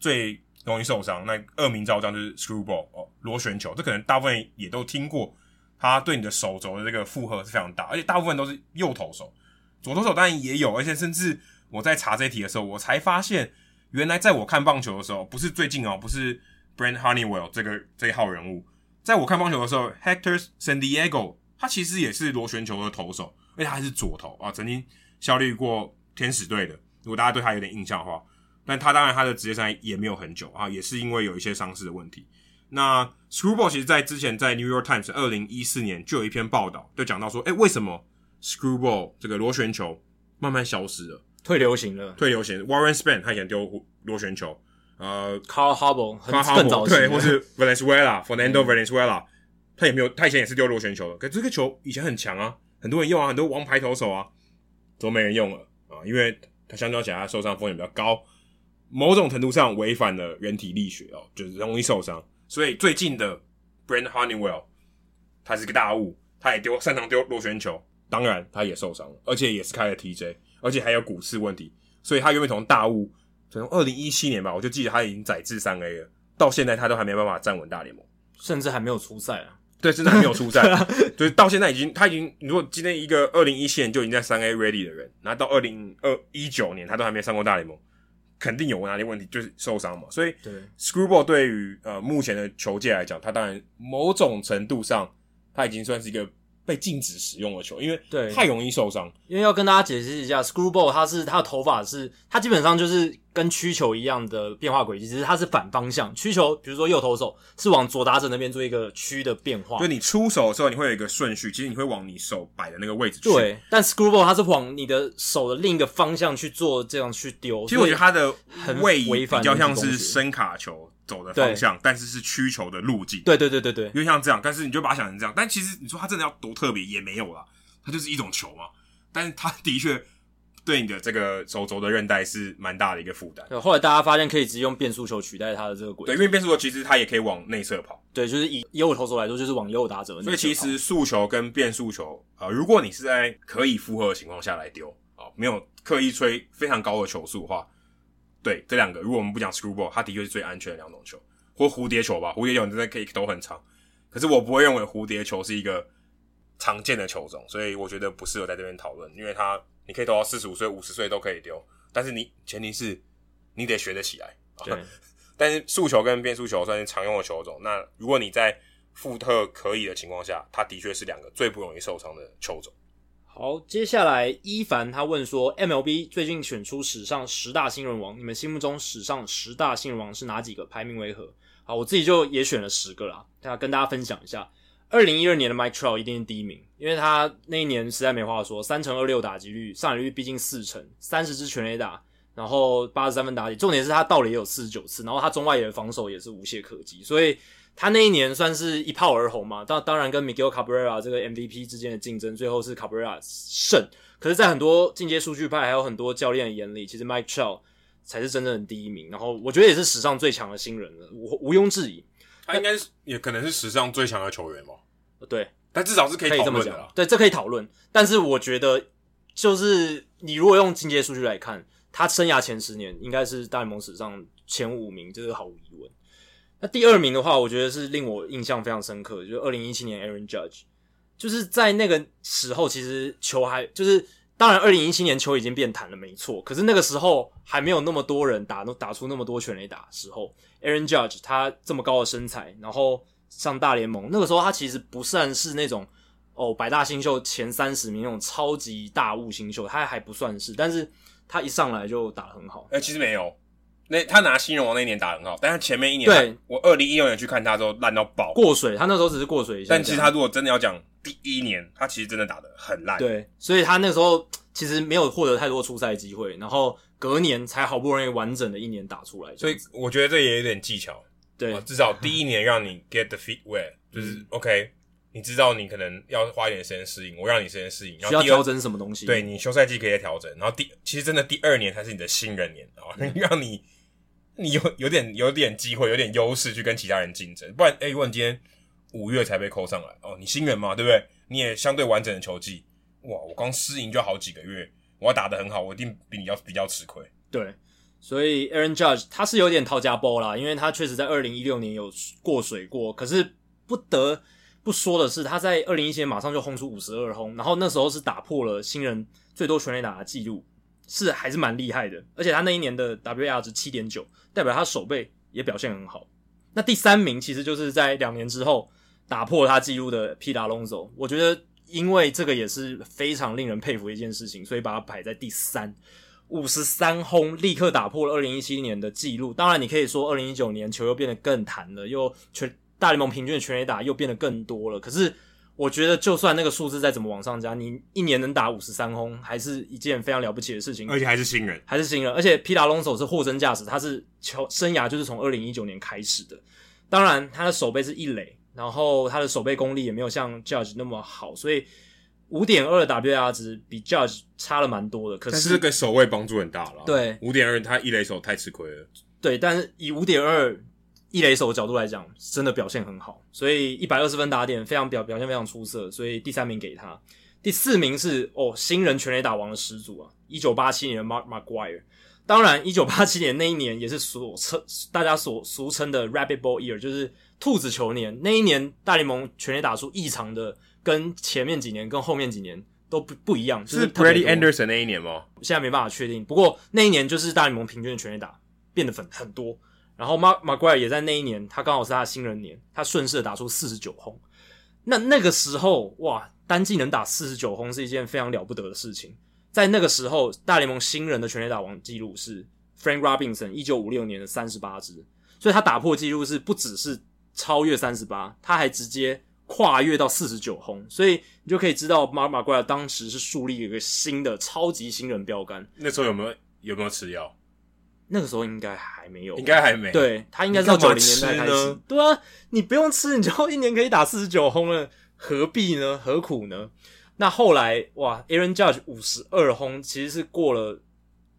最容易受伤，那恶名昭彰就是 screwball 哦，螺旋球。这可能大部分也都听过，它对你的手肘的这个负荷是非常大，而且大部分都是右投手，左投手当然也有。而且甚至我在查这题的时候，我才发现，原来在我看棒球的时候，不是最近哦，不是 Brent Honeywell 这个这一号人物，在我看棒球的时候，Hector San Diego 他其实也是螺旋球的投手，而且他还是左投啊，曾经。效力过天使队的，如果大家对他有点印象的话，但他当然他的职业生涯也没有很久啊，也是因为有一些伤势的问题。那 Screwball 其实在之前在 New York Times 二零一四年就有一篇报道，就讲到说，诶、欸，为什么 Screwball 这个螺旋球慢慢消失了，退流行了，退流行。Warren Spahn 他以前丢螺旋球，呃，Carl Hubbell 很早对，或是 Valenzuela，Fernando Valenzuela，他也没有，他以前也是丢螺旋球的，可这个球以前很强啊，很多人用啊，很多王牌投手啊。都没人用了啊，因为它相较起来，它受伤风险比较高，某种程度上违反了人体力学哦，就是容易受伤。所以最近的 Brent Honeywell，他是个大物，他也丢擅长丢螺旋球，当然他也受伤了，而且也是开了 TJ，而且还有骨刺问题，所以他原本从大物，从二零一七年吧，我就记得他已经载至三 A 了，到现在他都还没办法站稳大联盟，甚至还没有出赛啊。对，真的还没有出赛，就是到现在已经，他已经，如果今天一个二零一七年就已经在三 A ready 的人，然后到二零二一九年他都还没上过大联盟，肯定有哪里问题，就是受伤嘛。所以对，Screwball 对于呃目前的球界来讲，他当然某种程度上他已经算是一个。被禁止使用的球，因为对太容易受伤。因为要跟大家解释一下，Screwball 它是它的头发是它基本上就是跟曲球一样的变化轨迹，只是它是反方向。曲球比如说右投手是往左打者那边做一个曲的变化，就你出手的时候你会有一个顺序，其实你会往你手摆的那个位置去。对，但 Screwball 它是往你的手的另一个方向去做这样去丢。其实我觉得它的位移比较像是伸卡球。走的方向，但是是曲球的路径。对对对对对，因为像这样，但是你就把它想成这样。但其实你说它真的要多特别也没有啦，它就是一种球嘛。但是它的确对你的这个手肘的韧带是蛮大的一个负担。对，后来大家发现可以直接用变速球取代它的这个轨。对，因为变速球其实它也可以往内侧跑。对，就是以右投手来说，就是往右打者。所以其实速球跟变速球啊、呃，如果你是在可以负荷的情况下来丢啊、呃，没有刻意吹非常高的球速的话，对这两个，如果我们不讲 screwball，它的确是最安全的两种球。或蝴蝶球吧，蝴蝶球你真的可以都很长，可是我不会认为蝴蝶球是一个常见的球种，所以我觉得不适合在这边讨论，因为它你可以投到四十五岁、五十岁都可以丢，但是你前提是你得学得起来。对，但是速球跟变速球算是常用的球种，那如果你在负荷可以的情况下，它的确是两个最不容易受伤的球种。好，接下来伊凡他问说，MLB 最近选出史上十大新人王，你们心目中史上十大新人王是哪几个？排名为何？好，我自己就也选了十个啦，大家跟大家分享一下。二零一二年的 Mike Trout 一定是第一名，因为他那一年实在没话说，三成二六打击率，上垒率毕竟四成，三十支全垒打，然后八十三分打点，重点是他盗垒也有四十九次，然后他中外野的防守也是无懈可击，所以他那一年算是一炮而红嘛。当当然跟 Miguel Cabrera 这个 MVP 之间的竞争，最后是 Cabrera 胜。可是，在很多进阶数据派还有很多教练的眼里，其实 Mike Trout 才是真正的第一名，然后我觉得也是史上最强的新人了，无毋庸置疑。他应该是也可能是史上最强的球员吧？对，但至少是可以这么讲。对，这可以讨论。但是我觉得，就是你如果用进阶数据来看，他生涯前十年应该是大联盟史上前五名，这、就是毫无疑问。那第二名的话，我觉得是令我印象非常深刻，就是二零一七年 Aaron Judge，就是在那个时候，其实球还就是。当然，二零一七年球已经变弹了，没错。可是那个时候还没有那么多人打，打出那么多全垒打的时候，Aaron Judge 他这么高的身材，然后上大联盟，那个时候他其实不算是那种哦百大新秀前三十名那种超级大物新秀，他还不算是。但是他一上来就打得很好。哎、欸，其实没有，那他拿新人王那一年打得很好，但是前面一年，对，我二零一六年去看他之后烂到爆，过水。他那时候只是过水一下，但其实他如果真的要讲第一年，他其实真的打得很烂。对，所以他那时候其实没有获得太多出赛机会，然后隔年才好不容易完整的一年打出来。所以我觉得这也有点技巧。对，至少第一年让你 get the feet wet，就是 OK。你知道你可能要花一点时间适应，我让你时间适应，然后需要调整什么东西？对，你休赛季可以调整，然后第其实真的第二年才是你的新人年啊，嗯、让你你有有点有点机会，有点优势去跟其他人竞争。不然，哎、欸，如果你今天五月才被扣上来哦，你新人嘛，对不对？你也相对完整的球技，哇，我光适应就好几个月，我要打得很好，我一定比你要比较吃亏。对，所以 Aaron Judge 他是有点掏家包啦，因为他确实在二零一六年有过水过，可是不得。不说的是，他在二零一七年马上就轰出五十二轰，然后那时候是打破了新人最多全垒打的记录，是还是蛮厉害的。而且他那一年的 WAR 值七点九，代表他手背也表现很好。那第三名其实就是在两年之后打破他记录的 Pete Alonso，我觉得因为这个也是非常令人佩服的一件事情，所以把他排在第三，五十三轰立刻打破了二零一七年的记录。当然，你可以说二零一九年球又变得更弹了，又全。大联盟平均的全垒打又变得更多了，可是我觉得就算那个数字再怎么往上加，你一年能打五十三轰，还是一件非常了不起的事情。而且还是新人，还是新人，而且皮达龙手是货真价实，他是球生涯就是从二零一九年开始的。当然，他的手背是一垒，然后他的手背功力也没有像 Judge 那么好，所以五点二的 WAR 值比 Judge 差了蛮多的。可是，这个守卫帮助很大了。对，五点二他一垒手太吃亏了。对，但是以五点二。一垒手的角度来讲，真的表现很好，所以一百二十分打点，非常表表现非常出色，所以第三名给他。第四名是哦，新人全垒打王的始祖啊，一九八七年的 Mark McGuire。当然，一九八七年那一年也是所称大家所俗称的 Rabbit Ball Year，就是兔子球年。那一年大联盟全垒打出异常的，跟前面几年跟后面几年都不不一样。就是 Brady Anderson 那一年吗？现在没办法确定。不过那一年就是大联盟平均的全垒打变得很很多。然后马马奎尔也在那一年，他刚好是他的新人年，他顺势打出四十九轰。那那个时候，哇，单季能打四十九轰是一件非常了不得的事情。在那个时候，大联盟新人的全垒打王记录是 Frank Robinson 一九五六年的三十八支，所以他打破记录是不只是超越三十八，他还直接跨越到四十九轰。所以你就可以知道马马奎尔当时是树立一个新的超级新人标杆。那时候有没有有没有吃药？那个时候应该还没有，应该还没。对，他应该是到九零年代开始。对啊，你不用吃，你就一年可以打四十九轰了，何必呢？何苦呢？那后来哇，Aaron Judge 五十二轰，其实是过了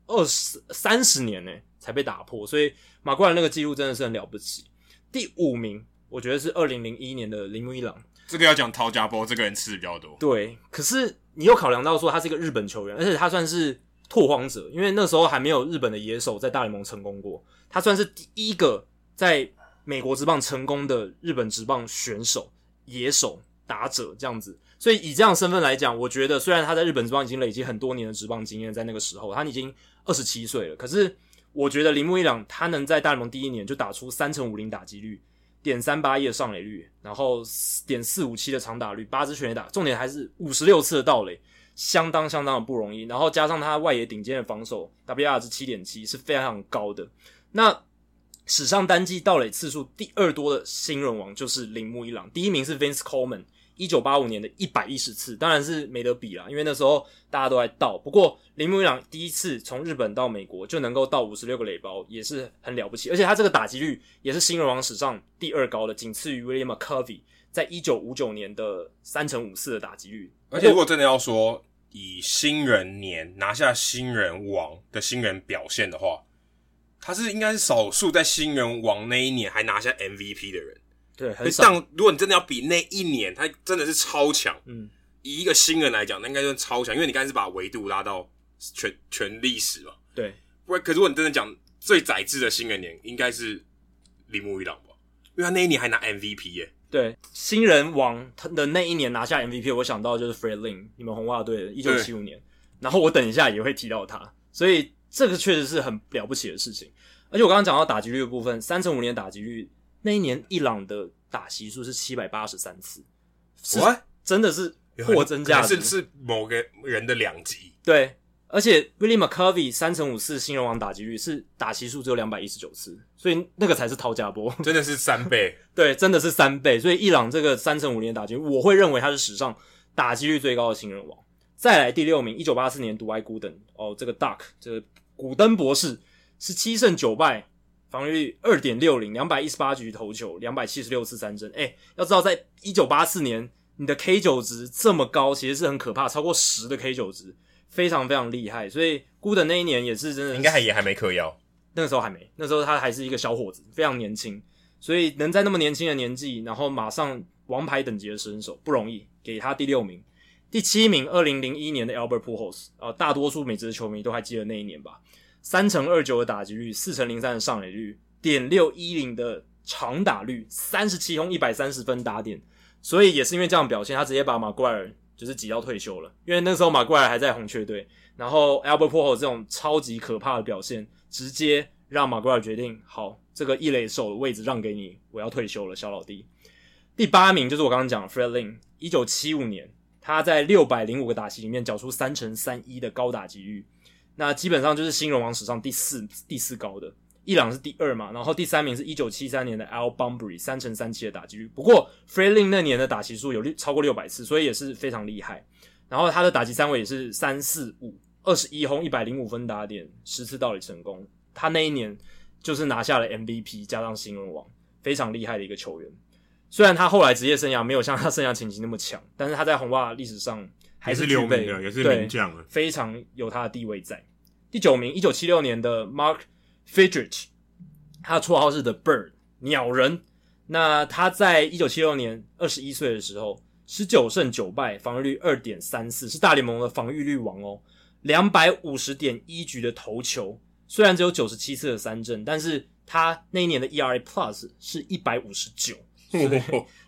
二十三十年呢才被打破，所以马奎尔那个记录真的是很了不起。第五名，我觉得是二零零一年的铃木一朗。这个要讲陶家波，这个人吃的比较多。对，可是你又考量到说他是一个日本球员，而且他算是。拓荒者，因为那时候还没有日本的野手在大联盟成功过，他算是第一个在美国职棒成功的日本职棒选手、野手、打者这样子。所以以这样身份来讲，我觉得虽然他在日本职棒已经累积很多年的职棒经验，在那个时候他已经二十七岁了，可是我觉得铃木一朗他能在大联盟第一年就打出三成五零打击率、点三八一的上垒率，然后点四五七的长打率、八支全垒打，重点还是五十六次的盗垒。相当相当的不容易，然后加上他外野顶尖的防守，W R 是七点七，是非常高的。那史上单季盗垒次数第二多的新人王就是铃木一郎，第一名是 Vince Coleman，一九八五年的一百一十次，当然是没得比啦，因为那时候大家都在盗。不过铃木一朗第一次从日本到美国就能够盗五十六个垒包，也是很了不起。而且他这个打击率也是新人王史上第二高的，仅次于 William Covey 在一九五九年的三成五四的打击率。而且如果真的要说，以新人年拿下新人王的新人表现的话，他是应该是少数在新人王那一年还拿下 MVP 的人。对，很少。如果你真的要比那一年，他真的是超强。嗯，以一个新人来讲，那应该就是超强，因为你刚才是把维度拉到全全历史嘛。对。不然，可是如果你真的讲最宰制的新人年，应该是铃木一朗吧？因为他那一年还拿 MVP 耶。对，新人王他的那一年拿下 MVP，我想到就是 Fred Lynn，你们红袜队的一九七五年。然后我等一下也会提到他，所以这个确实是很了不起的事情。而且我刚刚讲到打击率的部分，三成五年打击率，那一年伊朗的打席数是七百八十三次，是真的是货真价实，是是某个人的两级。对，而且 Willie McCovey 三乘五四新人王打击率是打席数只有两百一十九次，所以那个才是掏家波，真的是三倍。对，真的是三倍。所以伊朗这个三乘五零打击，我会认为他是史上打击率最高的新人王。再来第六名，一九八四年独爱孤登哦，这个 Duck 这个古登博士是七胜九败，防御率二点六零，两百一十八局投球，两百七十六次三振。哎，要知道在一九八四年，你的 K 九值这么高，其实是很可怕，超过十的 K 九值。非常非常厉害，所以孤的那一年也是真的，应该还也还没嗑药，那个时候还没，那时候他还是一个小伙子，非常年轻，所以能在那么年轻的年纪，然后马上王牌等级的身手不容易，给他第六名，第七名，二零零一年的 Albert Pujols，呃，大多数美职的球迷都还记得那一年吧，三乘二九的打击率，四乘零三的上垒率，点六一零的长打率，三十七轰一百三十分打点，所以也是因为这样表现，他直接把马奎尔。就是挤到退休了，因为那时候马奎尔还在红雀队，然后 Albert Pujols 这种超级可怕的表现，直接让马奎尔决定，好，这个一垒手的位置让给你，我要退休了，小老弟。第八名就是我刚刚讲 f r e d l i n 一九七五年，他在六百零五个打席里面缴出三乘三一的高打击率，那基本上就是新人王史上第四第四高的。伊朗是第二嘛，然后第三名是一九七三年的 Al Bumbry，三成三七的打击率。不过 Freeling 那年的打击数有六超过六百次，所以也是非常厉害。然后他的打击三围也是三四五二十一轰一百零五分打点，十次盗垒成功。他那一年就是拿下了 MVP 加上新人王，非常厉害的一个球员。虽然他后来职业生涯没有像他生涯前期那么强，但是他在红袜历史上还是留名的，也是名将，非常有他的地位在。第九名，一九七六年的 Mark。Fidrich，他的绰号是 The Bird 鸟人。那他在一九七六年二十一岁的时候，十九胜九败，防御率二点三四，是大联盟的防御率王哦。两百五十点一局的投球，虽然只有九十七次的三振，但是他那一年的 ERA Plus 是一百五十九，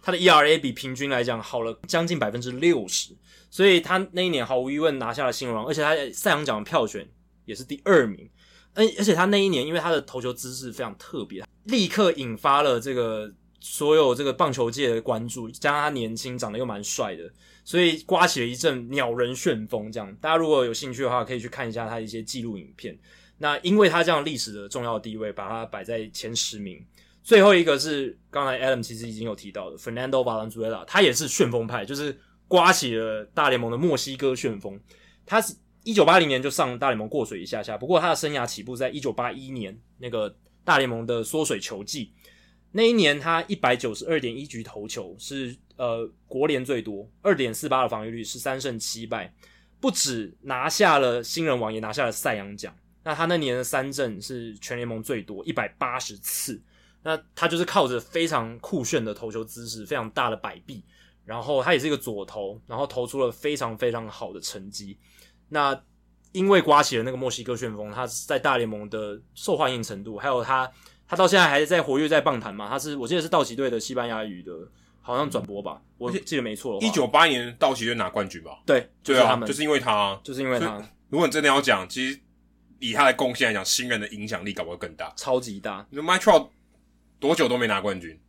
他的 ERA 比平均来讲好了将近百分之六十，所以他那一年毫无疑问拿下了新人王，而且他赛扬奖的票选也是第二名。而而且他那一年，因为他的投球姿势非常特别，立刻引发了这个所有这个棒球界的关注。加上他年轻，长得又蛮帅的，所以刮起了一阵鸟人旋风。这样，大家如果有兴趣的话，可以去看一下他一些纪录影片。那因为他这样历史的重要地位，把他摆在前十名。最后一个是刚才 Adam 其实已经有提到的 Fernando Valenzuela，他也是旋风派，就是刮起了大联盟的墨西哥旋风。他是。一九八零年就上大联盟过水一下下，不过他的生涯起步在一九八一年那个大联盟的缩水球季，那一年他一百九十二点一局投球是呃国联最多，二点四八的防御率，十三胜七败，不止拿下了新人王，也拿下了赛扬奖。那他那年的三振是全联盟最多，一百八十次。那他就是靠着非常酷炫的投球姿势，非常大的摆臂，然后他也是一个左投，然后投出了非常非常好的成绩。那因为刮起了那个墨西哥旋风，他在大联盟的受欢迎程度，还有他他到现在还在活跃在棒坛嘛？他是我记得是道奇队的西班牙语的，好像转播吧，我记得没错。一九八一年道奇队拿冠军吧？对，就是他们，就是因为他，就是因为他。如果你真的要讲，其实以他的贡献来讲，新人的影响力搞不好更大，超级大。你说 Mike Trout 多久都没拿冠军？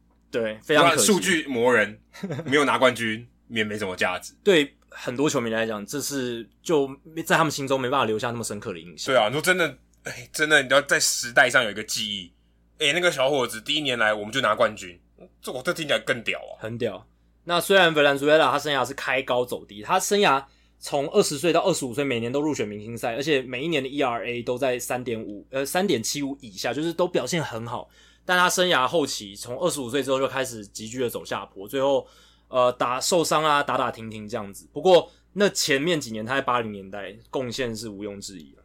对，非常可惜。数据磨人 没有拿冠军，也没什么价值。对。很多球迷来讲，这是就在他们心中没办法留下那么深刻的印象。对啊，你说真的，哎，真的，你要在时代上有一个记忆。哎，那个小伙子第一年来我们就拿冠军，这我这听起来更屌啊，很屌。那虽然 Valenzuela 他生涯是开高走低，他生涯从二十岁到二十五岁每年都入选明星赛，而且每一年的 ERA 都在三点五呃三点七五以下，就是都表现很好。但他生涯后期从二十五岁之后就开始急剧的走下坡，最后。呃，打受伤啊，打打停停这样子。不过那前面几年他在八零年代贡献是毋庸置疑的。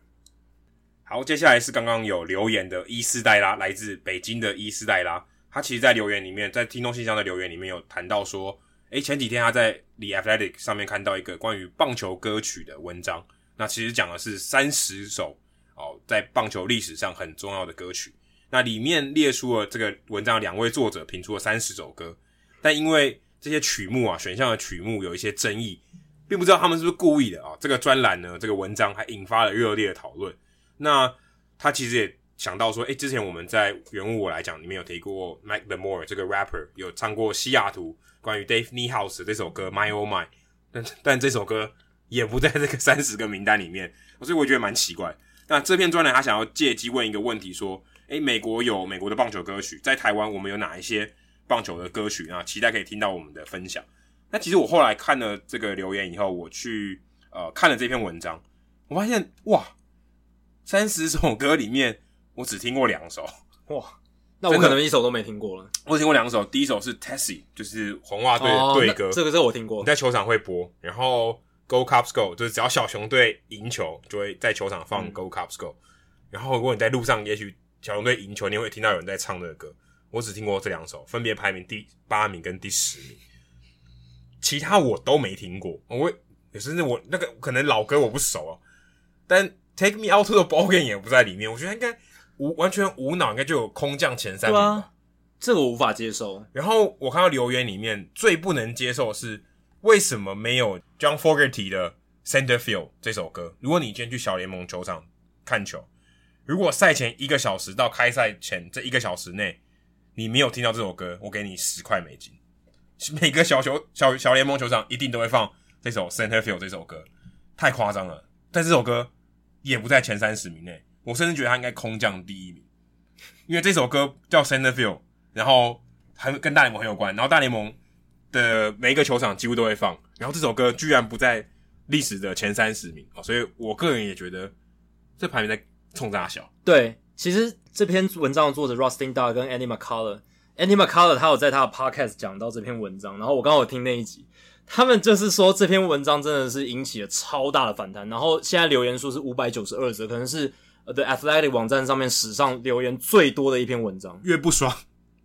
好，接下来是刚刚有留言的伊斯黛拉，来自北京的伊斯黛拉。他其实，在留言里面，在听众信箱的留言里面有谈到说，诶，前几天他在 The Athletic 上面看到一个关于棒球歌曲的文章。那其实讲的是三十首哦，在棒球历史上很重要的歌曲。那里面列出了这个文章两位作者评出了三十首歌，但因为这些曲目啊，选项的曲目有一些争议，并不知道他们是不是故意的啊。这个专栏呢，这个文章还引发了热烈的讨论。那他其实也想到说，诶，之前我们在原物我来讲里面有提过，Mac Demore 这个 rapper 有唱过西雅图关于 Dave Niehaus 这首歌 My Oh My，但但这首歌也不在这个三十个名单里面，所以我觉得蛮奇怪。那这篇专栏他想要借机问一个问题，说：诶，美国有美国的棒球歌曲，在台湾我们有哪一些棒球的歌曲啊？期待可以听到我们的分享。那其实我后来看了这个留言以后，我去呃看了这篇文章，我发现哇，三十首歌里面我只听过两首，哇。那我可能一首都没听过了。我听过两首，第一首是 Tessie，就是红袜队的队歌。这个这个我听过，你在球场会播。然后 Go Cubs Go，就是只要小熊队赢球，就会在球场放 Go Cubs Go。嗯、然后如果你在路上，也许小熊队赢球，你会听到有人在唱这个歌。我只听过这两首，分别排名第八名跟第十名，其他我都没听过。我也是我那个可能老歌我不熟啊，但 Take Me Out to the Ball Game 也不在里面。我觉得应该。无完全无脑，应该就有空降前三名吧？啊、这个我无法接受。然后我看到留言里面最不能接受的是为什么没有 John Fogerty 的 Center Field 这首歌？如果你今天去小联盟球场看球，如果赛前一个小时到开赛前这一个小时内你没有听到这首歌，我给你十块美金。每个小球小小联盟球场一定都会放这首 Center Field 这首歌，太夸张了。但这首歌也不在前三十名内。我甚至觉得他应该空降第一名，因为这首歌叫 Center Field，然后还跟大联盟很有关，然后大联盟的每一个球场几乎都会放，然后这首歌居然不在历史的前三十名哦，所以我个人也觉得这排名在冲大小。对，其实这篇文章的作者 Rustin Dodd 跟 Andy McCullough，Andy McCullough 他有在他的 Podcast 讲到这篇文章，然后我刚好有听那一集，他们就是说这篇文章真的是引起了超大的反弹，然后现在留言数是五百九十二则，可能是。The Athletic 网站上面史上留言最多的一篇文章，越不爽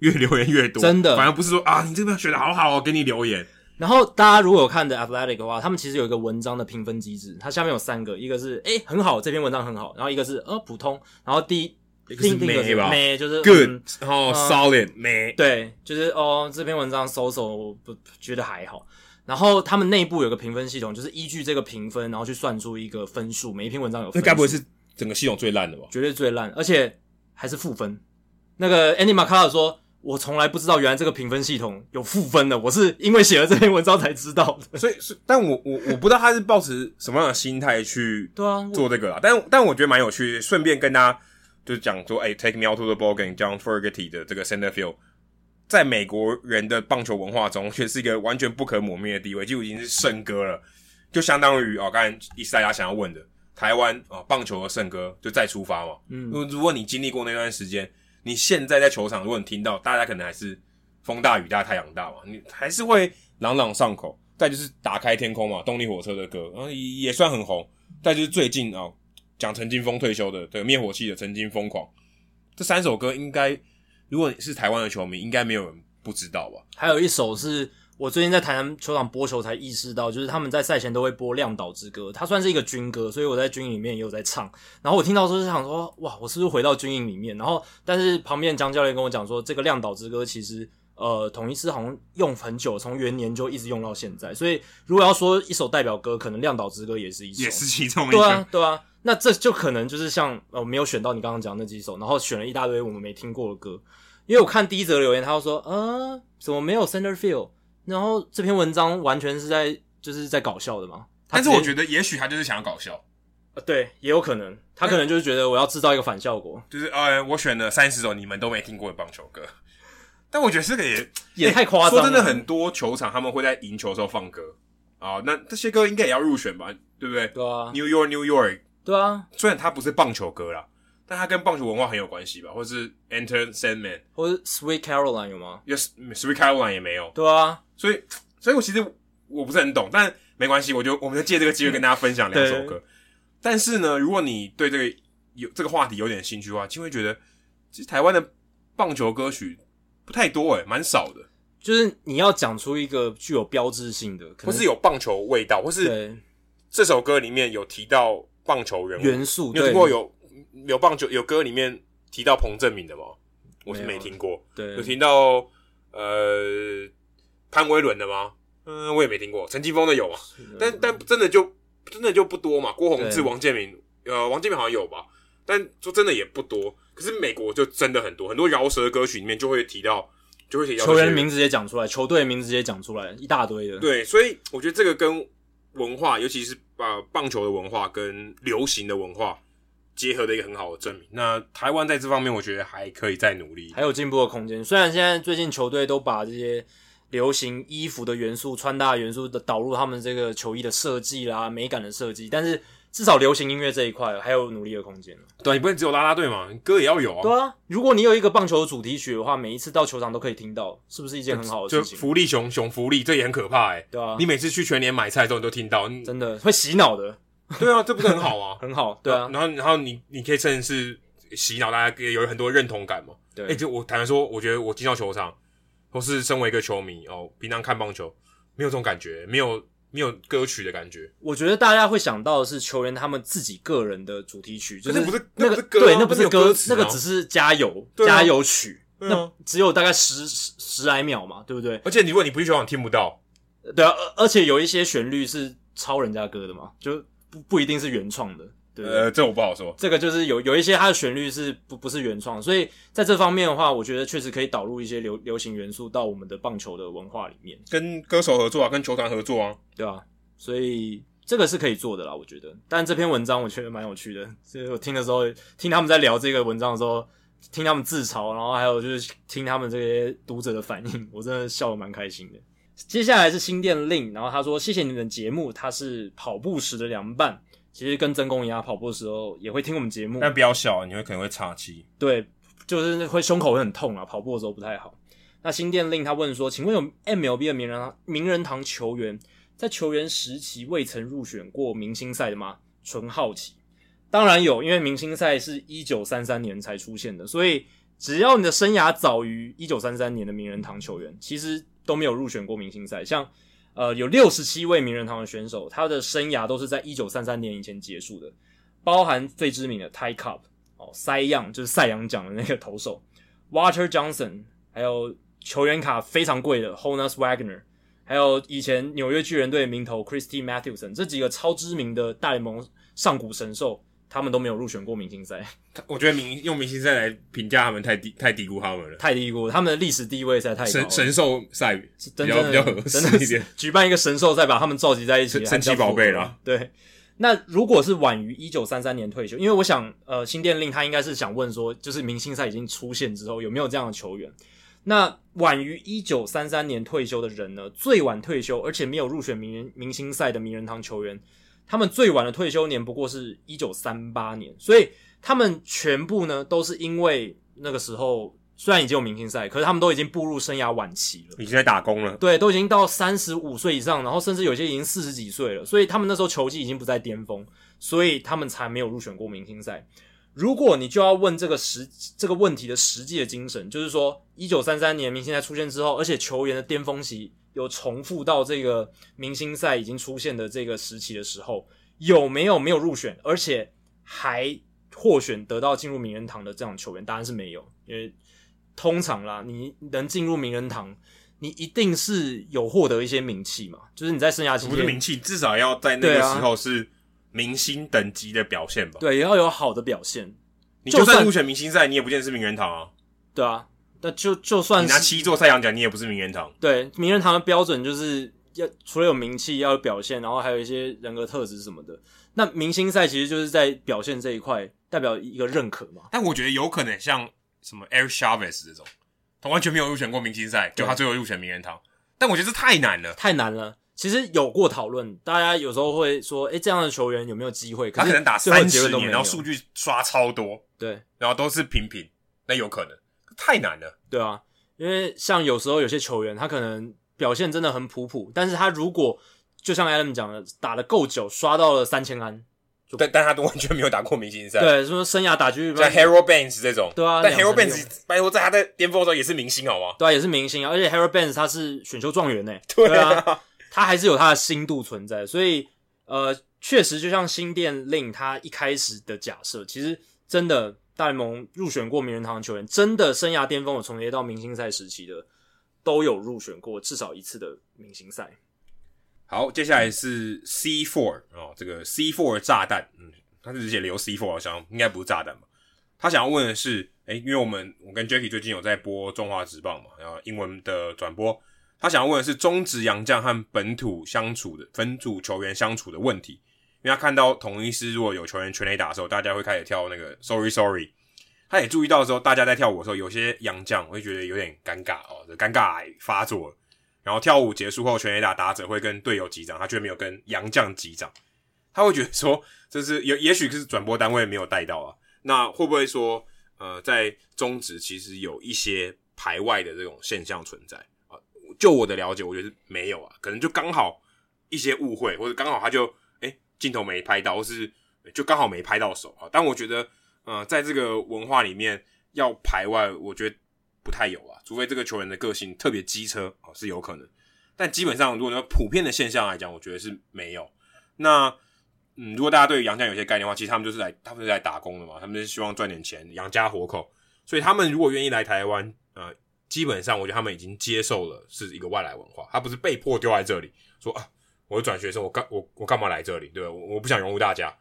越留言越多，真的，反而不是说啊，你这边写的好好哦，给你留言。然后大家如果有看 The Athletic 的话，他们其实有一个文章的评分机制，它下面有三个，一个是诶很好，这篇文章很好，然后一个是呃普通，然后第一一个是美吧，美就是 good，、嗯、然后 solid 美，对，就是哦这篇文章搜搜我不觉得还好。然后他们内部有个评分系统，就是依据这个评分，然后去算出一个分数，每一篇文章有分数。该不会是？整个系统最烂的吧？绝对最烂，而且还是负分。那个 Andy McCullough 说：“我从来不知道原来这个评分系统有负分的，我是因为写了这篇文章才知道的。”所以，但我我我不知道他是抱持什么样的心态去对啊做这个啊。但但我觉得蛮有趣的，顺便跟大家就是讲说，哎、欸，Take Me Out to the Ball Game，John Fogerty 的这个 Center Field，在美国人的棒球文化中，却是一个完全不可磨灭的地位，几乎已经是圣歌了，就相当于哦，刚才也是大家想要问的。台湾啊，棒球的圣歌就再出发嘛。嗯，如果你经历过那段时间，你现在在球场，如果你听到，大家可能还是风大雨大太阳大嘛，你还是会朗朗上口。再就是打开天空嘛，动力火车的歌，然后也算很红。再就是最近啊，讲陈金峰退休的，对灭火器的曾经疯狂，这三首歌应该，如果你是台湾的球迷，应该没有人不知道吧？还有一首是。我最近在台南球场播球，才意识到，就是他们在赛前都会播《亮岛之歌》，它算是一个军歌，所以我在军营里面也有在唱。然后我听到时候就想说，哇，我是不是回到军营里面？然后，但是旁边江教练跟我讲说，这个《亮岛之歌》其实，呃，统一狮好像用很久，从元年就一直用到现在。所以，如果要说一首代表歌，可能《亮岛之歌》也是一首，也是其中一首。对啊，对啊。那这就可能就是像呃，没有选到你刚刚讲那几首，然后选了一大堆我们没听过的歌。因为我看第一则留言，他就说，呃，怎么没有 Center Field？然后这篇文章完全是在就是在搞笑的嘛？但是我觉得也许他就是想要搞笑，呃，对，也有可能他可能就是觉得我要制造一个反效果，就是呃，我选了三十首你们都没听过的棒球歌，但我觉得这个也也太夸张了。说真的，很多球场他们会在赢球的时候放歌啊，那这些歌应该也要入选吧？对不对？对啊，New York New York，对啊，虽然它不是棒球歌啦。但它跟棒球文化很有关系吧，或者是 Enter Sandman，或者 Sweet Caroline 有吗？Yes，Sweet Caroline 也没有。对啊，所以，所以我其实我不是很懂，但没关系，我就我们就借这个机会跟大家分享两首歌。但是呢，如果你对这个有这个话题有点兴趣的话，就会觉得其实台湾的棒球歌曲不太多诶，蛮少的。就是你要讲出一个具有标志性的，或是有棒球味道，或是这首歌里面有提到棒球人物元素，你有听过有？有棒球有歌里面提到彭正明的吗？我是没听过。对，有听到呃潘威伦的吗？嗯、呃，我也没听过。陈金峰的有吗？但但真的就真的就不多嘛。郭宏志、王建民，呃，王建民好像有吧？但说真的也不多。可是美国就真的很多，很多饶舌歌曲里面就会提到，就会提到球员名字也讲出来，球队名字也讲出来，一大堆的。对，所以我觉得这个跟文化，尤其是把棒球的文化跟流行的文化结合的一个很好的证明。那台湾在这方面，我觉得还可以再努力，还有进步的空间。虽然现在最近球队都把这些流行衣服的元素、穿搭元素的导入他们这个球衣的设计啦、美感的设计，但是。至少流行音乐这一块还有努力的空间。对，你不能只有啦啦队嘛，歌也要有啊。对啊，如果你有一个棒球的主题曲的话，每一次到球场都可以听到，是不是一件很好的事情？就福利熊熊福利，这也很可怕哎、欸。对啊，你每次去全年买菜的时候，你都听到，真的会洗脑的。对啊，这不是很好啊？很好，对啊。然后，然后你你可以趁是洗脑大家，有很多认同感嘛。对，哎、欸，就我坦白说，我觉得我进到球场，或是身为一个球迷哦，平常看棒球没有这种感觉，没有。没有歌曲的感觉，我觉得大家会想到的是球员他们自己个人的主题曲，就是那不是那个那歌、啊，对，那不是歌，歌那个只是加油、啊、加油曲，啊、那只有大概十十十来秒嘛，对不对？而且如果你不去球场听不到，对啊，而而且有一些旋律是抄人家歌的嘛，就不不一定是原创的。对，呃，这我不好说。这个就是有有一些它的旋律是不不是原创，所以在这方面的话，我觉得确实可以导入一些流流行元素到我们的棒球的文化里面，跟歌手合作啊，跟球团合作啊，对吧？所以这个是可以做的啦，我觉得。但这篇文章我觉得蛮有趣的，所以我听的时候，听他们在聊这个文章的时候，听他们自嘲，然后还有就是听他们这些读者的反应，我真的笑得蛮开心的。接下来是新店令，然后他说：“谢谢你们的节目，他是跑步时的凉拌。其实跟曾公一样，跑步的时候也会听我们节目，但比较小，你会可能会岔气。对，就是会胸口会很痛啊，跑步的时候不太好。那新店令他问说：请问有 MLB 的名人名人堂球员？”在球员时期未曾入选过明星赛的吗？纯好奇。当然有，因为明星赛是一九三三年才出现的，所以只要你的生涯早于一九三三年的名人堂球员，其实都没有入选过明星赛。像呃，有六十七位名人堂的选手，他的生涯都是在一九三三年以前结束的，包含最知名的 Ty Cobb 哦，赛扬就是赛扬奖的那个投手，Water Johnson，还有球员卡非常贵的 Honus Wagner。还有以前纽约巨人队名投 Christy Mathewson，这几个超知名的大联盟上古神兽，他们都没有入选过明星赛。我觉得明用明星赛来评价他们太低，太低估他们了，太低估他们的历史地位实在太高了。神神兽赛比较比较合适一点，举办一个神兽赛，把他们召集在一起，神奇宝贝啦。对，那如果是晚于一九三三年退休，因为我想，呃，新电令他应该是想问说，就是明星赛已经出现之后，有没有这样的球员？那晚于一九三三年退休的人呢？最晚退休而且没有入选名人明星赛的名人堂球员，他们最晚的退休年不过是一九三八年，所以他们全部呢都是因为那个时候虽然已经有明星赛，可是他们都已经步入生涯晚期了，已经在打工了。对，都已经到三十五岁以上，然后甚至有些已经四十几岁了，所以他们那时候球技已经不在巅峰，所以他们才没有入选过明星赛。如果你就要问这个实这个问题的实际的精神，就是说，一九三三年明星赛出现之后，而且球员的巅峰期有重复到这个明星赛已经出现的这个时期的时候，有没有没有入选，而且还获选得到进入名人堂的这种球员？答案是没有，因为通常啦，你能进入名人堂，你一定是有获得一些名气嘛，就是你在生涯期间不是名气，至少要在那个时候是。明星等级的表现吧，对，也要有好的表现。你就算入选明星赛，你也不见得是名人堂啊。对啊，那就就算是你拿七座赛扬奖，你也不是名人堂。对，名人堂的标准就是要除了有名气，要有表现，然后还有一些人格特质什么的。那明星赛其实就是在表现这一块，代表一个认可嘛。但我觉得有可能像什么 Eric Chavez 这种，他完全没有入选过明星赛，就他最后入选名人堂。但我觉得这太难了，太难了。其实有过讨论，大家有时候会说，诶，这样的球员有没有机会？他可能打三十年，然后数据刷超多，对，然后都是平平，那有可能太难了，对啊，因为像有时候有些球员，他可能表现真的很普普，但是他如果就像 Adam 讲的，打的够久，刷到了三千安，就但但他都完全没有打过明星赛，对，说生涯打击像 Harold Baines 这种，对啊，但 Harold Baines 拜托在他的巅峰的时候也是明星，好吗？对啊，也是明星啊，而且 Harold Baines 他是选秀状元 呢，对啊。他还是有他的心度存在，所以呃，确实就像新店令他一开始的假设，其实真的大联盟入选过名人堂的球员，真的生涯巅峰有重叠到明星赛时期的，都有入选过至少一次的明星赛。好，接下来是 C four 哦，这个 C four 炸弹，嗯，他是直接留 C four，好像应该不是炸弹吧？他想要问的是，诶、因为我们我跟 Jackie 最近有在播中华职棒嘛，然后英文的转播。他想要问的是中职洋将和本土相处的本土球员相处的问题。因为他看到同一狮如果有球员全垒打的时候，大家会开始跳那个 sorry sorry。他也注意到的时候，大家在跳舞的时候，有些洋将会觉得有点尴尬哦，尴尬癌发作了。然后跳舞结束后，全垒打打者会跟队友击掌，他却没有跟洋将击掌，他会觉得说这是有，也许是转播单位没有带到啊。那会不会说，呃，在中职其实有一些排外的这种现象存在啊？就我的了解，我觉得没有啊，可能就刚好一些误会，或者刚好他就镜头没拍到，或是就刚好没拍到手啊。但我觉得，呃，在这个文化里面要排外，我觉得。不太有啊，除非这个球员的个性特别机车啊，是有可能。但基本上，如果说普遍的现象来讲，我觉得是没有。那嗯，如果大家对于洋将有些概念的话，其实他们就是来，他们是来打工的嘛，他们是希望赚点钱养家活口。所以他们如果愿意来台湾，呃，基本上我觉得他们已经接受了是一个外来文化，他不是被迫丢在这里，说啊，我转学生，我干我我干嘛来这里？对吧？我我不想融入大家，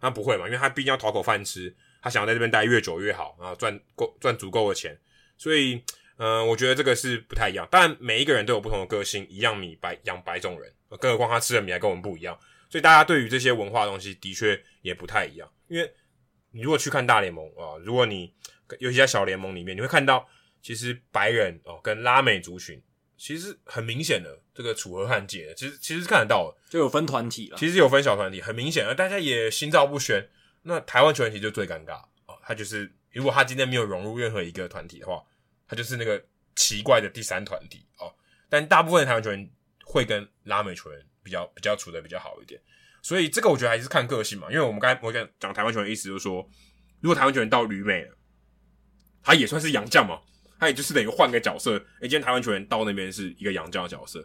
他不会嘛，因为他毕竟要讨口饭吃，他想要在这边待越久越好，然后赚够赚足够的钱。所以，嗯、我觉得这个是不太一样。当然，每一个人都有不同的个性，一样米白养百种人，更何况他吃的米还跟我们不一样。所以，大家对于这些文化的东西的确也不太一样。因为你如果去看大联盟啊，如果你尤其在小联盟里面，你会看到其实白人哦跟拉美族群其实很明显的这个楚河汉界，其实其实是看得到的，就有分团体了。其实有分小团体，很明显，而大家也心照不宣。那台湾球员其实就最尴尬哦，他就是如果他今天没有融入任何一个团体的话。他就是那个奇怪的第三团体哦，但大部分的台湾球员会跟拉美球员比较比较处的比较好一点，所以这个我觉得还是看个性嘛。因为我们刚才我讲讲台湾球员的意思就是说，如果台湾球员到旅美了，他也算是洋将嘛，他也就是等于换个角色。诶，今天台湾球员到那边是一个洋将的角色，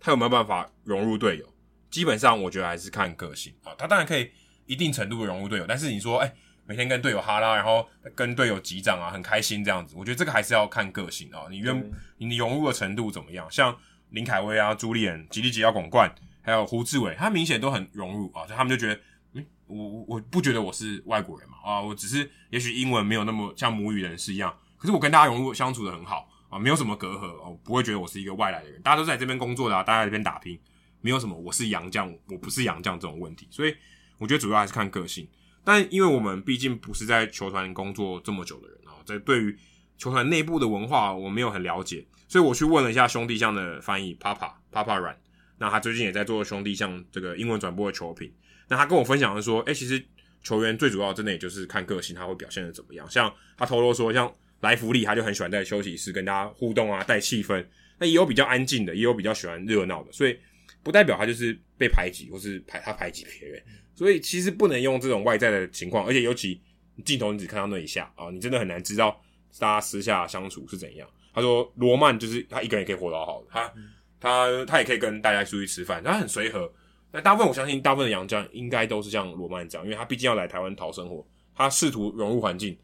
他有没有办法融入队友？基本上我觉得还是看个性啊。他当然可以一定程度的融入队友，但是你说诶。每天跟队友哈拉，然后跟队友击掌啊，很开心这样子。我觉得这个还是要看个性啊，你愿你融入的程度怎么样？像林凯威啊、朱立伦、吉利吉奥巩冠，还有胡志伟，他明显都很融入啊，就他们就觉得，嗯，我我不觉得我是外国人嘛啊，我只是也许英文没有那么像母语人士一样，可是我跟大家融入相处的很好啊，没有什么隔阂哦，不会觉得我是一个外来的人，大家都在这边工作的啊，大家在这边打拼，没有什么我是洋将，我不是洋将这种问题，所以我觉得主要还是看个性。但因为我们毕竟不是在球团工作这么久的人啊，在对于球团内部的文化我没有很了解，所以我去问了一下兄弟象的翻译 Papa Papa 软，那他最近也在做兄弟象这个英文转播的球评，那他跟我分享的说，诶，其实球员最主要真的也就是看个性，他会表现的怎么样。像他透露说，像莱弗利他就很喜欢在休息室跟大家互动啊，带气氛。那也有比较安静的，也有比较喜欢热闹的，所以不代表他就是被排挤或是排他排挤别人。所以其实不能用这种外在的情况，而且尤其镜头你只看到那一下啊，你真的很难知道大家私下相处是怎样。他说罗曼就是他一个人也可以活得好好的，他他他也可以跟大家出去吃饭，他很随和。那大部分我相信大部分的洋将应该都是像罗曼这样，因为他毕竟要来台湾讨生活，他试图融入环境，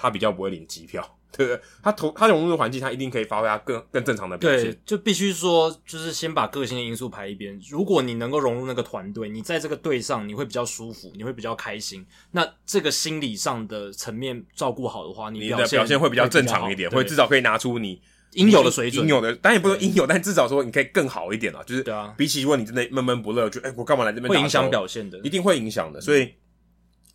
他比较不会领机票。对不对？他投他融入的环境，他一定可以发挥他更更正常的表现。对，就必须说，就是先把个性的因素排一边。如果你能够融入那个团队，你在这个队上你会比较舒服，你会比较开心。那这个心理上的层面照顾好的话，你，你的表现会比较正常一点，会至少可以拿出你应有的水准。应有的，当然也不能应有，但至少说你可以更好一点啊。就是，对啊，比起如果你真的闷闷不乐，就哎，我干嘛来这边？会影响表现的，一定会影响的。所以，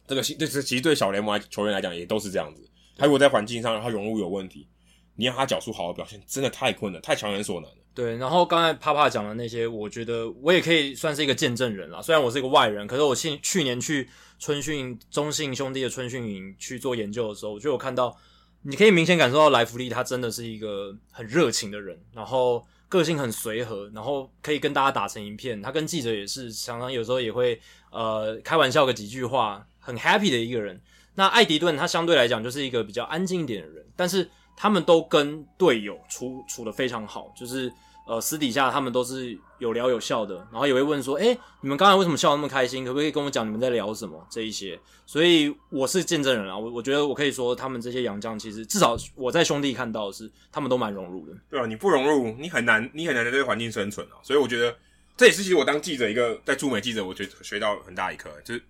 这个这是其实对小联盟球员来讲也都是这样子。他如果在环境上他融入有问题。你让他缴出好的表现，真的太困难，太强人所难了。对，然后刚才帕帕讲的那些，我觉得我也可以算是一个见证人啦。虽然我是一个外人，可是我去去年去春训中信兄弟的春训营去做研究的时候，我就有看到，你可以明显感受到莱弗利他真的是一个很热情的人，然后个性很随和，然后可以跟大家打成一片。他跟记者也是常常有时候也会呃开玩笑个几句话，很 happy 的一个人。那艾迪顿他相对来讲就是一个比较安静一点的人，但是。他们都跟队友处处的非常好，就是呃私底下他们都是有聊有笑的，然后也会问说，诶，你们刚才为什么笑那么开心？可不可以跟我讲你们在聊什么？这一些，所以我是见证人啊，我我觉得我可以说，他们这些洋将其实至少我在兄弟看到是，他们都蛮融入的。对啊，你不融入，你很难，你很难在这个环境生存啊。所以我觉得这也是其实我当记者一个在驻美记者，我觉得学到很大一课，就是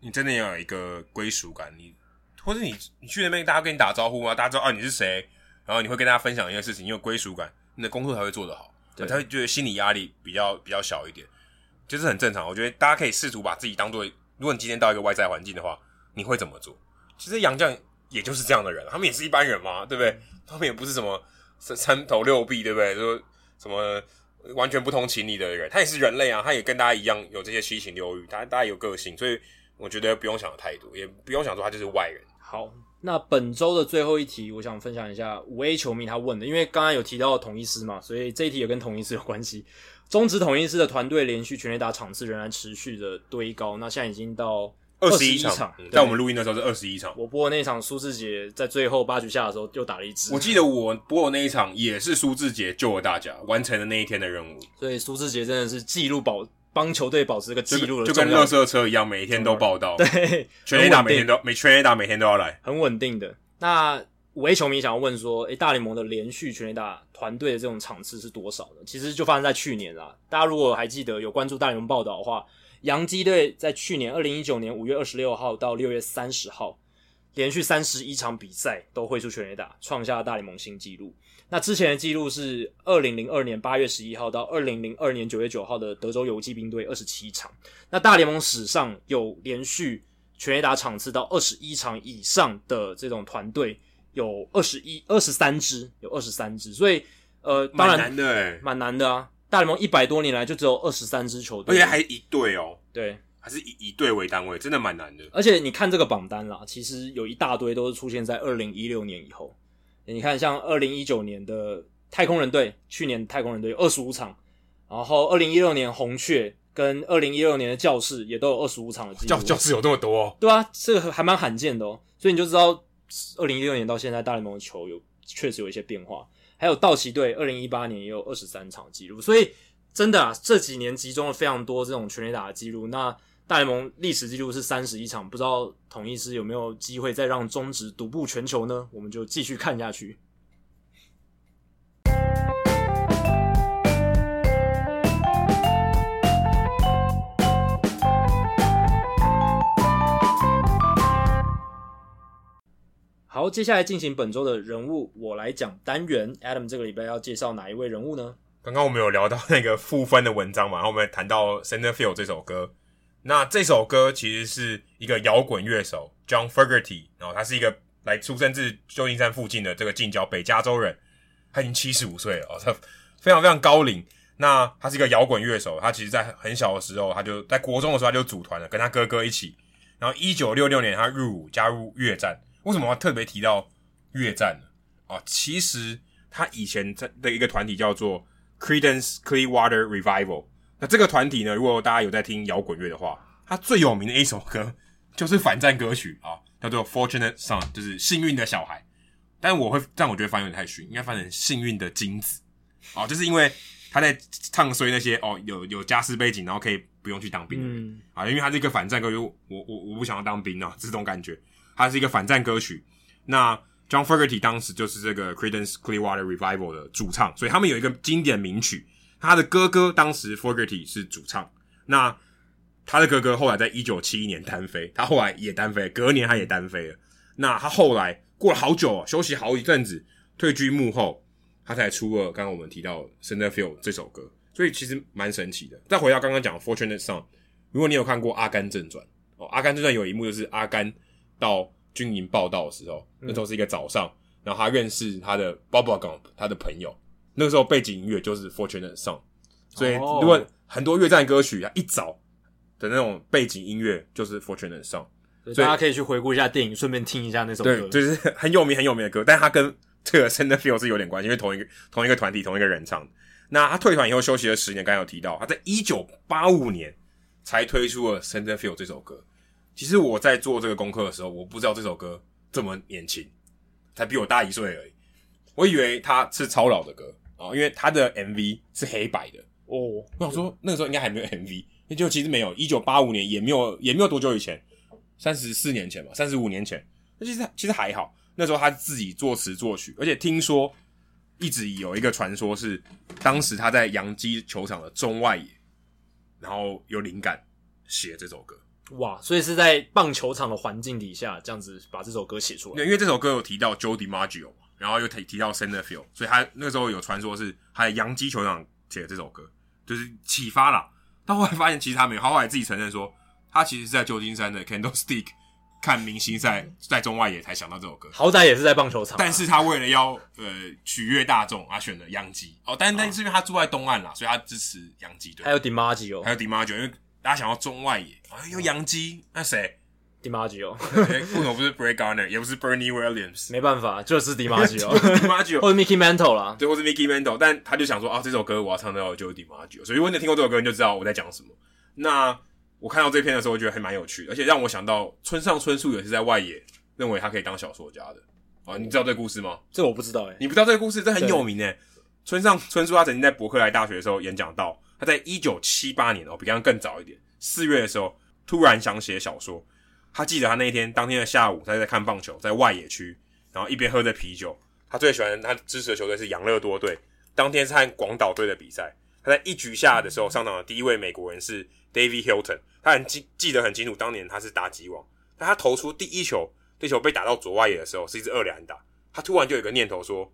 你真的要有一个归属感，你。或者你你去那边，大家跟你打招呼啊，大家知道啊你是谁，然后你会跟大家分享一些事情，你有归属感，你的工作才会做得好，对，才会觉得心理压力比较比较小一点。就是很正常。我觉得大家可以试图把自己当做，如果你今天到一个外在环境的话，你会怎么做？其实杨绛也就是这样的人，他们也是一般人嘛，对不对？他们也不是什么三三头六臂，对不对？说什么完全不通情理的人，他也是人类啊，他也跟大家一样有这些七情六欲，他大家有个性，所以我觉得不用想的太多，也不用想说他就是外人。好。那本周的最后一题，我想分享一下五 A 球迷他问的，因为刚刚有提到统一师嘛，所以这一题也跟统一师有关系。中职统一师的团队连续全垒打场次仍然持续的堆高，那现在已经到二十一场，在我们录音的时候是二十一场。我播的那场苏志杰在最后八局下的时候又打了一支，我记得我播的那一场也是苏志杰救了大家，完成了那一天的任务。所以苏志杰真的是记录保。帮球队保持个记录的，就跟垃圾车一样，每一天都报道。对，全垒打每天都每全垒打每天都要来，很稳定的。那五 A 球迷想要问说，诶，大联盟的连续全垒打团队的这种场次是多少呢？其实就发生在去年啦。大家如果还记得有关注大联盟报道的话，洋基队在去年二零一九年五月二十六号到六月三十号，连续三十一场比赛都挥出全垒打，创下大联盟新纪录。那之前的记录是二零零二年八月十一号到二零零二年九月九号的德州游击兵队二十七场。那大联盟史上有连续全垒打场次到二十一场以上的这种团队有二十一二十三支，有二十三支。所以呃，当然蛮难的诶，蛮难的啊。大联盟一百多年来就只有二十三支球队，而且还一队哦。对，还是以以队为单位，真的蛮难的。而且你看这个榜单啦，其实有一大堆都是出现在二零一六年以后。你看，像二零一九年的太空人队，去年太空人队有二十五场，然后二零一六年红雀跟二零一六年的教室也都有二十五场的记录。教教士有那么多哦？对啊，这个还蛮罕见的哦。所以你就知道，二零一六年到现在大联盟的球有确实有一些变化。还有道奇队，二零一八年也有二十三场记录。所以真的啊，这几年集中了非常多这种全垒打的记录。那大联盟历史记录是三十一场，不知道统一狮有没有机会再让中职独步全球呢？我们就继续看下去。好，接下来进行本周的人物我来讲单元。Adam 这个礼拜要介绍哪一位人物呢？刚刚我们有聊到那个负分的文章嘛，然后我们谈到《Center Field》这首歌。那这首歌其实是一个摇滚乐手 John Fogerty，然后他是一个来出生自旧金山附近的这个近郊北加州人，他已经七十五岁了哦，他非常非常高龄。那他是一个摇滚乐手，他其实在很小的时候，他就在国中的时候他就组团了，跟他哥哥一起。然后一九六六年他入伍加入越战。为什么要特别提到越战呢？啊，其实他以前在的一个团体叫做 Creedence Clearwater Revival。那这个团体呢，如果大家有在听摇滚乐的话，它最有名的一首歌就是反战歌曲啊，叫做《Fortunate Son》，就是幸运的小孩。但我会，但我觉得翻译有点太逊，应该翻成幸运的精子。哦，就是因为他在唱衰那些哦，有有家世背景，然后可以不用去当兵的人、嗯、啊，因为他是一个反战歌曲，我我我不想要当兵啊，这种感觉。他是一个反战歌曲。那 John Fogerty 当时就是这个 Creedence Clearwater Revival 的主唱，所以他们有一个经典名曲。他的哥哥当时 Fogerty 是主唱，那他的哥哥后来在一九七一年单飞，他后来也单飞，隔年他也单飞了。那他后来过了好久啊，休息好一阵子，退居幕后，他才出了刚刚我们提到《Center Field》这首歌，所以其实蛮神奇的。再回到刚刚讲《Fortunate Son》，如果你有看过《阿甘正传》哦，《阿甘正传》有一幕就是阿甘到军营报道的时候，那时候是一个早上，然后他认识他的 Bob Gump，他的朋友。那个时候背景音乐就是《Fortunate Song，》，所以如果很多越战歌曲啊，一早的那种背景音乐就是《Fortunate Song，》，所以大家可以去回顾一下电影，顺便听一下那首歌。对，就是很有名很有名的歌，但是他跟这个《Center Field》是有点关系，因为同一个同一个团体同一个人唱。那他退团以后休息了十年，刚才有提到，他在一九八五年才推出了《Center Field》这首歌。其实我在做这个功课的时候，我不知道这首歌这么年轻，才比我大一岁而已，我以为他是超老的歌。哦，因为他的 MV 是黑白的哦，我想说那个时候应该还没有 MV，那就其实没有，一九八五年也没有，也没有多久以前，三十四年前吧，三十五年前，那其实其实还好，那时候他自己作词作曲，而且听说一直有一个传说是，当时他在洋基球场的中外野，然后有灵感写这首歌，哇，所以是在棒球场的环境底下这样子把这首歌写出来，对，因为这首歌有提到 Joe DiMaggio。然后又提提到 Center Field，所以他那个时候有传说是他在洋基球场写的这首歌，就是启发啦。到后来发现其实他没有，他后来自己承认说，他其实是在旧金山的 Candlestick 看明星赛，在中外野才想到这首歌。好歹也是在棒球场，但是他为了要呃取悦大众，他，选了洋基。哦，但但是因为他住在东岸啦，所以他支持洋基队。还有 DiMaggio，还有 DiMaggio，因为大家想要中外野，啊，有洋基，那谁？DiMaggio，为什么不是 Brett Gardner，也不是 Bernie Williams？没办法，就是 DiMaggio，DiMaggio 或者 Mickey Mantle 啦，对，或是 Mickey Mantle。但他就想说啊，这首歌我要唱到就是 DiMaggio，所以如果你听过这首歌，你就知道我在讲什么。那我看到这篇的时候，我觉得还蛮有趣的，而且让我想到村上春树也是在外野认为他可以当小说家的啊。你知道这个故事吗？这个我不知道诶、欸、你不知道这个故事？这很有名诶对村上春树他曾经在伯克莱大学的时候演讲到，他在一九七八年哦，比刚刚更早一点，四月的时候突然想写小说。他记得他那一天当天的下午，他在看棒球，在外野区，然后一边喝着啤酒。他最喜欢他支持的球队是养乐多队。当天是和广岛队的比赛，他在一局下的时候上场的第一位美国人是 David Hilton。他很记记得很清楚，当年他是打击王。但他投出第一球，这球被打到左外野的时候，是一支二垒安打。他突然就有一个念头说：“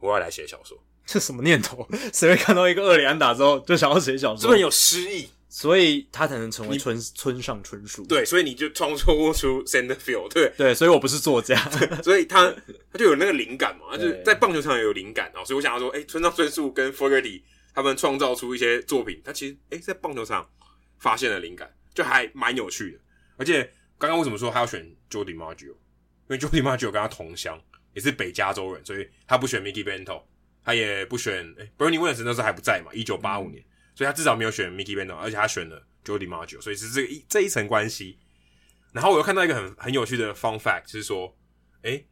我要来写小说。”这什么念头？谁会看到一个二垒安打之后就想要写小说？是不是有诗意？所以他才能成为村村上春树。对，所以你就创作出 Center Field。对对，所以我不是作家，所以他他就有那个灵感嘛，他就在棒球场也有灵感啊。所以我想要说，哎、欸，村上春树跟 Fogerty 他们创造出一些作品，他其实哎、欸、在棒球场发现了灵感，就还蛮有趣的。而且刚刚为什么说他要选 Joe DiMaggio？因为 Joe DiMaggio 跟他同乡，也是北加州人，所以他不选 Mickey Mantle，他也不选哎、欸、Bernie Williams 那时候还不在嘛，一九八五年。嗯所以他至少没有选 Mickey Mantle，而且他选了 Joe DiMaggio，所以是这个一这一层关系。然后我又看到一个很很有趣的 fun fact，就是说，诶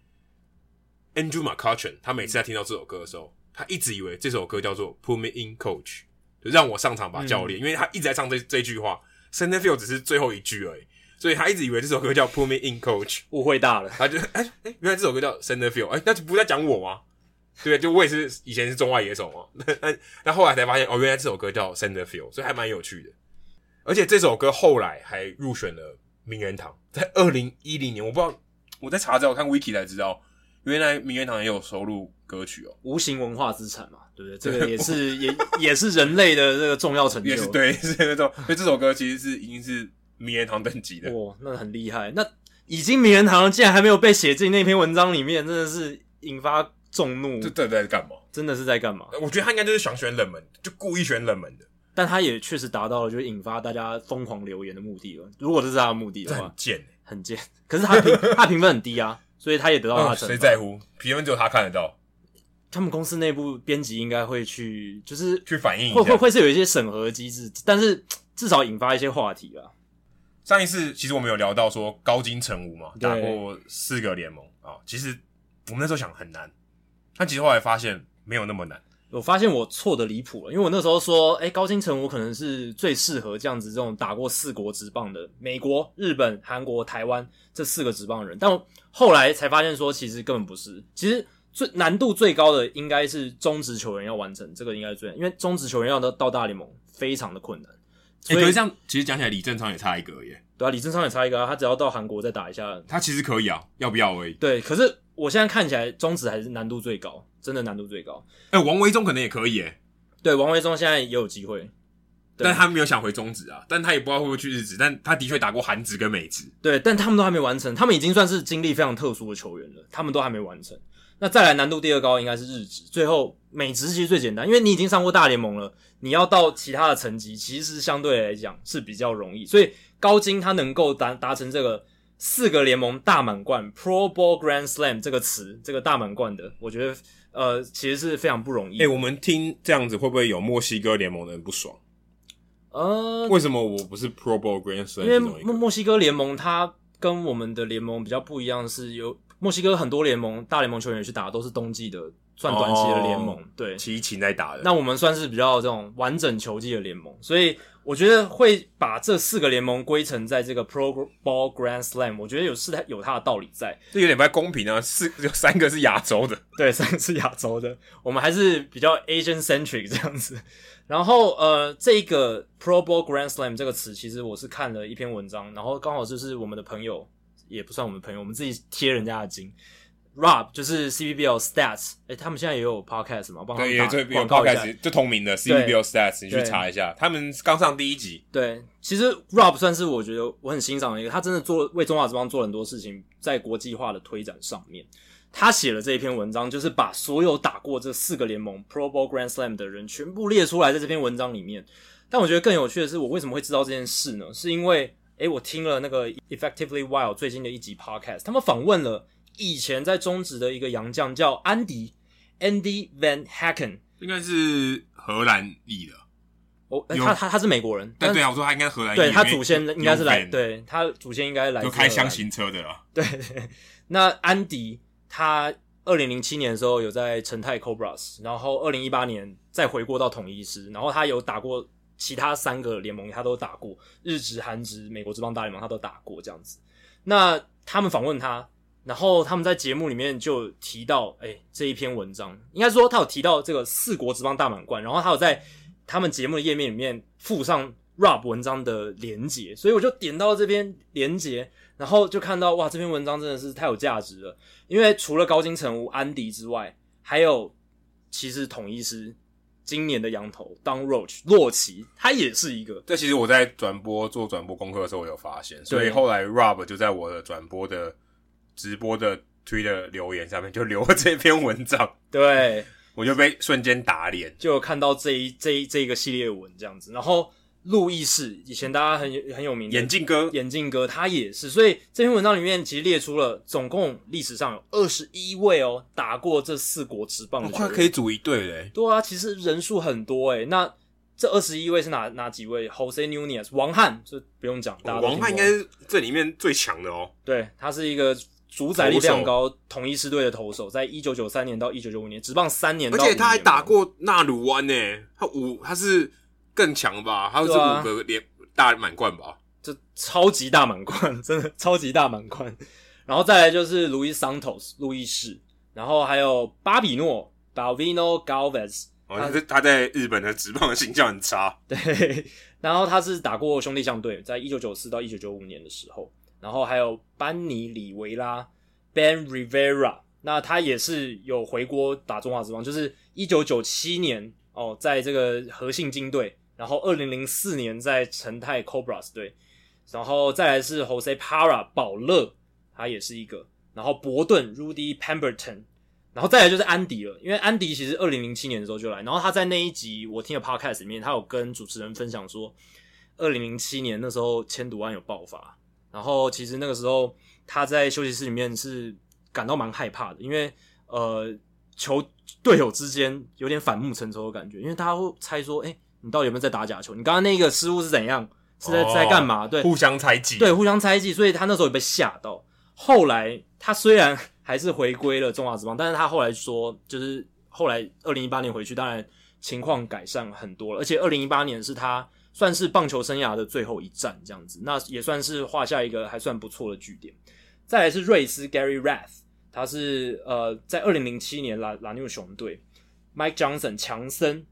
Andrew McCutchen 他每次在听到这首歌的时候，他一直以为这首歌叫做 Put Me In Coach，就让我上场吧教练，嗯、因为他一直在唱这这句话，Center Field 只是最后一句而已，所以他一直以为这首歌叫 Put Me In Coach，误会大了，他就诶诶原来这首歌叫 Center Field，诶那就不是在讲我吗？对，就我也是以前是中外野手嘛，那那后来才发现哦，原来这首歌叫 Center Field，所以还蛮有趣的。而且这首歌后来还入选了名人堂，在二零一零年，我不知道我在查资料，我看 Wiki 才知道，原来名人堂也有收录歌曲哦，无形文化资产嘛，对不对？这个也是也也是人类的这个重要成就，也是对，是那种，所以这首歌其实是已经是名人堂等级的，哇，那很厉害。那已经名人堂了，竟然还没有被写进那篇文章里面，真的是引发。众怒，这到底在干嘛？真的是在干嘛？我觉得他应该就是想选冷门，就故意选冷门的。但他也确实达到了，就是引发大家疯狂留言的目的了。如果这是他的目的的话，很贱，很贱。可是他评 他评分很低啊，所以他也得到他的惩罚。谁在乎？评分只有他看得到。他们公司内部编辑应该会去，就是去反映，会会会是有一些审核机制，但是至少引发一些话题啊。上一次其实我们有聊到说高金成武嘛，打过四个联盟啊。其实我们那时候想很难。但其实后来发现没有那么难。我发现我错的离谱了，因为我那时候说，哎、欸，高金城我可能是最适合这样子这种打过四国职棒的美国、日本、韩国、台湾这四个职棒的人。但后来才发现说，其实根本不是。其实最难度最高的应该是中职球员要完成这个，应该是最难，因为中职球员要到到大联盟非常的困难。所以、欸、可是这样其实讲起来，李正昌也差一个耶。对啊，李正昌也差一个啊，他只要到韩国再打一下，他其实可以啊，要不要而已。对，可是。我现在看起来中职还是难度最高，真的难度最高。哎、欸，王维忠可能也可以诶。对，王维忠现在也有机会，但他没有想回中职啊，但他也不知道会不会去日职，但他的确打过韩职跟美职。对，但他们都还没完成，他们已经算是经历非常特殊的球员了，他们都还没完成。那再来难度第二高应该是日职，最后美职其实最简单，因为你已经上过大联盟了，你要到其他的层级，其实相对来讲是比较容易。所以高金他能够达达成这个。四个联盟大满贯 （Pro Bowl Grand Slam） 这个词，这个大满贯的，我觉得呃，其实是非常不容易。诶、欸、我们听这样子会不会有墨西哥联盟的人不爽？呃，为什么我不是 Pro Bowl Grand Slam？因为墨墨西哥联盟它跟我们的联盟比较不一样，是有墨西哥很多联盟大联盟球员去打都是冬季的，算短期的联盟，哦、对，齐秦在打的。那我们算是比较这种完整球季的联盟，所以。我觉得会把这四个联盟归成在这个 Pro Ball Grand Slam，我觉得有是它有它的道理在。这有点不太公平啊，四有三个是亚洲的，对，三个是亚洲的，我们还是比较 Asian centric 这样子。然后呃，这个 Pro Ball Grand Slam 这个词，其实我是看了一篇文章，然后刚好就是我们的朋友，也不算我们的朋友，我们自己贴人家的金。Rob 就是 CBBL Stats，哎、欸，他们现在也有 podcast 嘛？帮他们打广告一下，就同名的 CBBL Stats，你去查一下，他们刚上第一集。对，其实 Rob 算是我觉得我很欣赏的一个，他真的做为中华之邦做了很多事情，在国际化的推展上面，他写了这一篇文章，就是把所有打过这四个联盟 Pro Bowl Grand Slam 的人全部列出来，在这篇文章里面。但我觉得更有趣的是，我为什么会知道这件事呢？是因为，诶、欸，我听了那个 Effectively Wild 最近的一集 podcast，他们访问了。以前在中职的一个洋将叫安迪，Andy Van Haken，应该是荷兰裔的。哦，他他他是美国人。对对啊，我说他应该荷兰裔。对他祖先应该是来，对他祖先应该来。就开箱型车的了。对，对，那安迪他二零零七年的时候有在诚泰 Cobras，然后二零一八年再回过到统一狮，然后他有打过其他三个联盟，他都打过日职、韩职、美国职棒大联盟，他都打过这样子。那他们访问他。然后他们在节目里面就提到，哎，这一篇文章应该说他有提到这个四国之邦大满贯，然后他有在他们节目的页面里面附上 Rob 文章的连结，所以我就点到这篇连结，然后就看到哇，这篇文章真的是太有价值了，因为除了高金城武、安迪之外，还有其实统一师今年的洋投 Don Roach 洛奇，他也是一个。这其实我在转播做转播功课的时候我有发现，所以后来 Rob 就在我的转播的。直播的推的留言上面就留了这篇文章，对，我就被瞬间打脸，就有看到这一这一这一个系列文这样子。然后路易士以前大家很很有名的眼镜哥，眼镜哥他也是，所以这篇文章里面其实列出了总共历史上有二十一位哦打过这四国职棒的，快可以组一队嘞。对啊，其实人数很多诶。那这二十一位是哪哪几位？Jose Nunez 王翰，这不用讲，大家王翰应该是这里面最强的哦。对，他是一个。主宰力非常高，统一狮队的投手，在一九九三年到一九九五年，职棒三年，而且他还打过纳鲁湾呢。他五，他是更强吧？他是五个连大满贯吧？这超级大满贯，真的超级大满贯。然后再来就是路易桑托斯，路易士，然后还有巴比诺，Balvino Galvez。哦，他是他在日本的职棒的形象很差。对，然后他是打过兄弟象队，在一九九四到一九九五年的时候。然后还有班尼里维拉 Ben Rivera，那他也是有回国打中华职棒，就是一九九七年哦，在这个和信金队，然后二零零四年在诚泰 Cobras 队，然后再来是 Jose Para 保乐，他也是一个，然后伯顿 Rudy Pemberton，然后再来就是安迪了，因为安迪其实二零零七年的时候就来，然后他在那一集我听的 Podcast 里面，他有跟主持人分享说，二零零七年那时候千赌案有爆发。然后其实那个时候他在休息室里面是感到蛮害怕的，因为呃球队友之间有点反目成仇的感觉，因为大家会猜说，哎，你到底有没有在打假球？你刚刚那个失误是怎样？是在、哦、在干嘛？对，互相猜忌，对，互相猜忌，所以他那时候也被吓到。后来他虽然还是回归了中华职棒，但是他后来说，就是后来二零一八年回去，当然情况改善很多了，而且二零一八年是他。算是棒球生涯的最后一战，这样子，那也算是画下一个还算不错的句点。再来是瑞斯 Gary Rath，他是呃在二零零七年拉拉纽熊队，Mike Johnson 强森，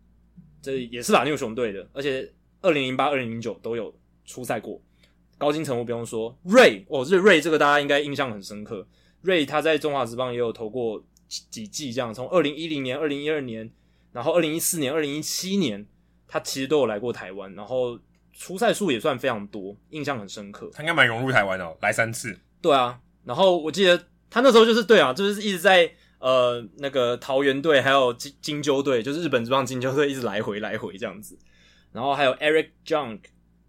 这也是拉纽熊队的，而且二零零八、二零零九都有出赛过。高金城我不用说，，Ray 哦，这瑞这个大家应该印象很深刻。瑞他在中华职棒也有投过几几季，这样从二零一零年、二零一二年，然后二零一四年、二零一七年。他其实都有来过台湾，然后出赛数也算非常多，印象很深刻。他应该蛮融入台湾哦，来三次。对啊，然后我记得他那时候就是对啊，就是一直在呃那个桃园队，还有金金鷲队，就是日本职棒金鷲队，一直来回来回这样子。然后还有 Eric Junk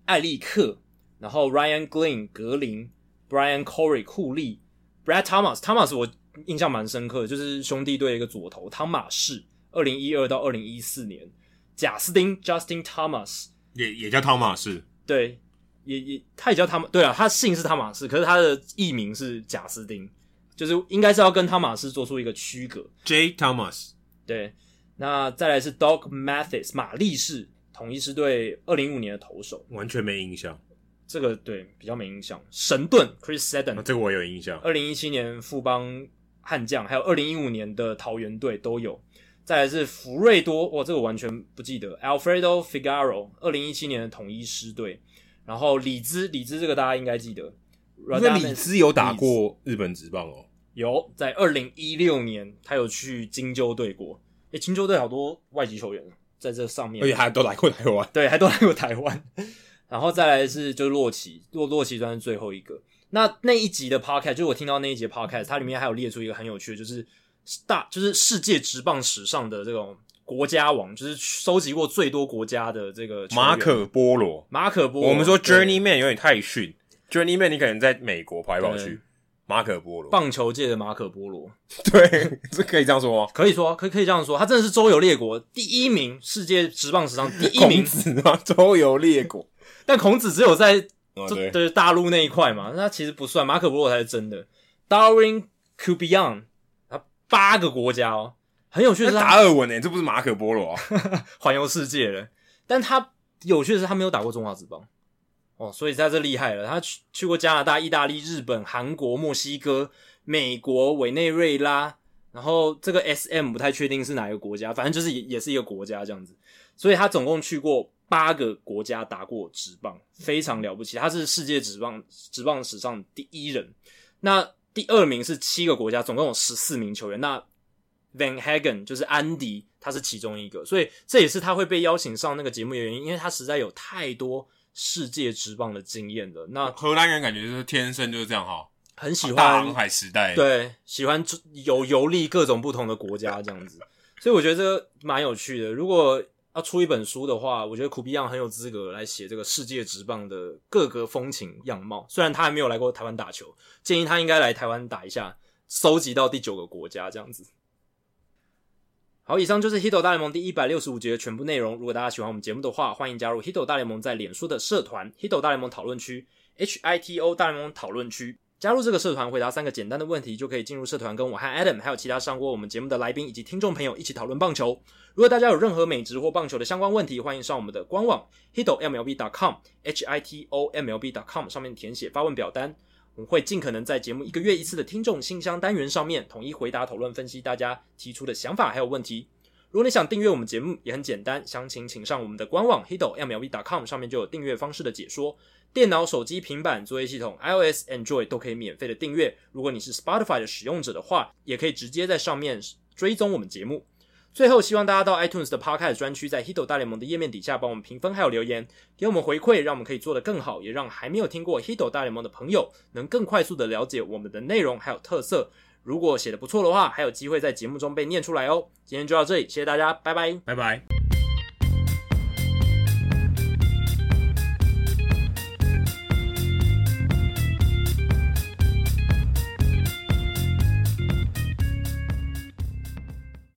艾利克，然后 Ryan Glenn 格林，Brian Corey 库利，Brad Thomas Thomas 我印象蛮深刻的，就是兄弟队一个左投汤马士，二零一二到二零一四年。贾斯汀 Justin Thomas 也也叫汤马士，对，也也他也叫汤马，对啊，他姓是汤马士，可是他的艺名是贾斯汀，就是应该是要跟汤马士做出一个区隔。J. Thomas，对，那再来是 Doc Mathis 马力士，统一狮队二零一五年的投手，完全没印象，这个对比较没印象。神盾 Chris Seddon，这个我有印象，二零一七年富邦悍将，还有二零一五年的桃园队都有。再来是福瑞多，哇，这个我完全不记得。Alfredo Figaro，二零一七年的统一狮队。然后李兹，李兹这个大家应该记得，因为里兹有打过日本职棒哦，有，在二零一六年，他有去金州队过。诶，金州队好多外籍球员在这上面，而且还都来过台湾，对，还都来过台湾。然后再来是就是洛奇，洛洛奇算是最后一个。那那一集的 podcast，就是我听到那一集的 podcast，它里面还有列出一个很有趣的，就是大就是世界职棒史上的这种国家王，就是收集过最多国家的这个马可波罗。马可波罗，我们说 Journeyman 有点太逊，Journeyman 你可能在美国跑来跑去。马可波罗，棒球界的马可波罗，对，这可以这样说吗？可以说，可以可以这样说，他真的是周游列国第一名，世界职棒史上第一名。孔子吗？周游列国，但孔子只有在对对大陆那一块嘛，那其实不算，马可波罗才是真的。Darwin Cubian，他八个国家哦，很有趣的是达尔文诶，这不是马可波罗啊，环游世界了。但他有趣的是，他没有打过中华职棒。哦，所以在这厉害了。他去去过加拿大、意大利、日本、韩国、墨西哥、美国、委内瑞拉，然后这个 SM 不太确定是哪一个国家，反正就是也也是一个国家这样子。所以他总共去过八个国家打过职棒，非常了不起。他是世界职棒职棒史上第一人。那第二名是七个国家，总共有十四名球员。那 Van Hagen 就是安迪，他是其中一个。所以这也是他会被邀请上那个节目的原因，因为他实在有太多。世界之棒的经验了那荷兰人感觉就是天生就是这样哈，很喜欢大航海时代，对，喜欢游游历各种不同的国家这样子，所以我觉得这个蛮有趣的。如果要出一本书的话，我觉得库比扬很有资格来写这个世界职棒的各个风情样貌。虽然他还没有来过台湾打球，建议他应该来台湾打一下，收集到第九个国家这样子。好，以上就是《Hito 大联盟》第一百六十五集的全部内容。如果大家喜欢我们节目的话，欢迎加入《Hito 大联盟》在脸书的社团《Hito 大联盟讨论区》（H I T O 大联盟讨论区）。加入这个社团，回答三个简单的问题，就可以进入社团，跟我和 Adam 还有其他上过我们节目的来宾以及听众朋友一起讨论棒球。如果大家有任何美职或棒球的相关问题，欢迎上我们的官网 Hito MLB dot com H I T O M L B dot com 上面填写发问表单。我们会尽可能在节目一个月一次的听众信箱单元上面统一回答、讨论、分析大家提出的想法还有问题。如果你想订阅我们节目，也很简单，详情请上我们的官网 hito mlb dot com 上面就有订阅方式的解说。电脑、手机、平板作业系统 iOS、Android 都可以免费的订阅。如果你是 Spotify 的使用者的话，也可以直接在上面追踪我们节目。最后，希望大家到 iTunes 的 Podcast 专区，在 Hito 大联盟的页面底下帮我们评分还有留言，给我们回馈，让我们可以做得更好，也让还没有听过 Hito 大联盟的朋友能更快速的了解我们的内容还有特色。如果写的不错的话，还有机会在节目中被念出来哦。今天就到这里，谢谢大家，拜拜，拜拜。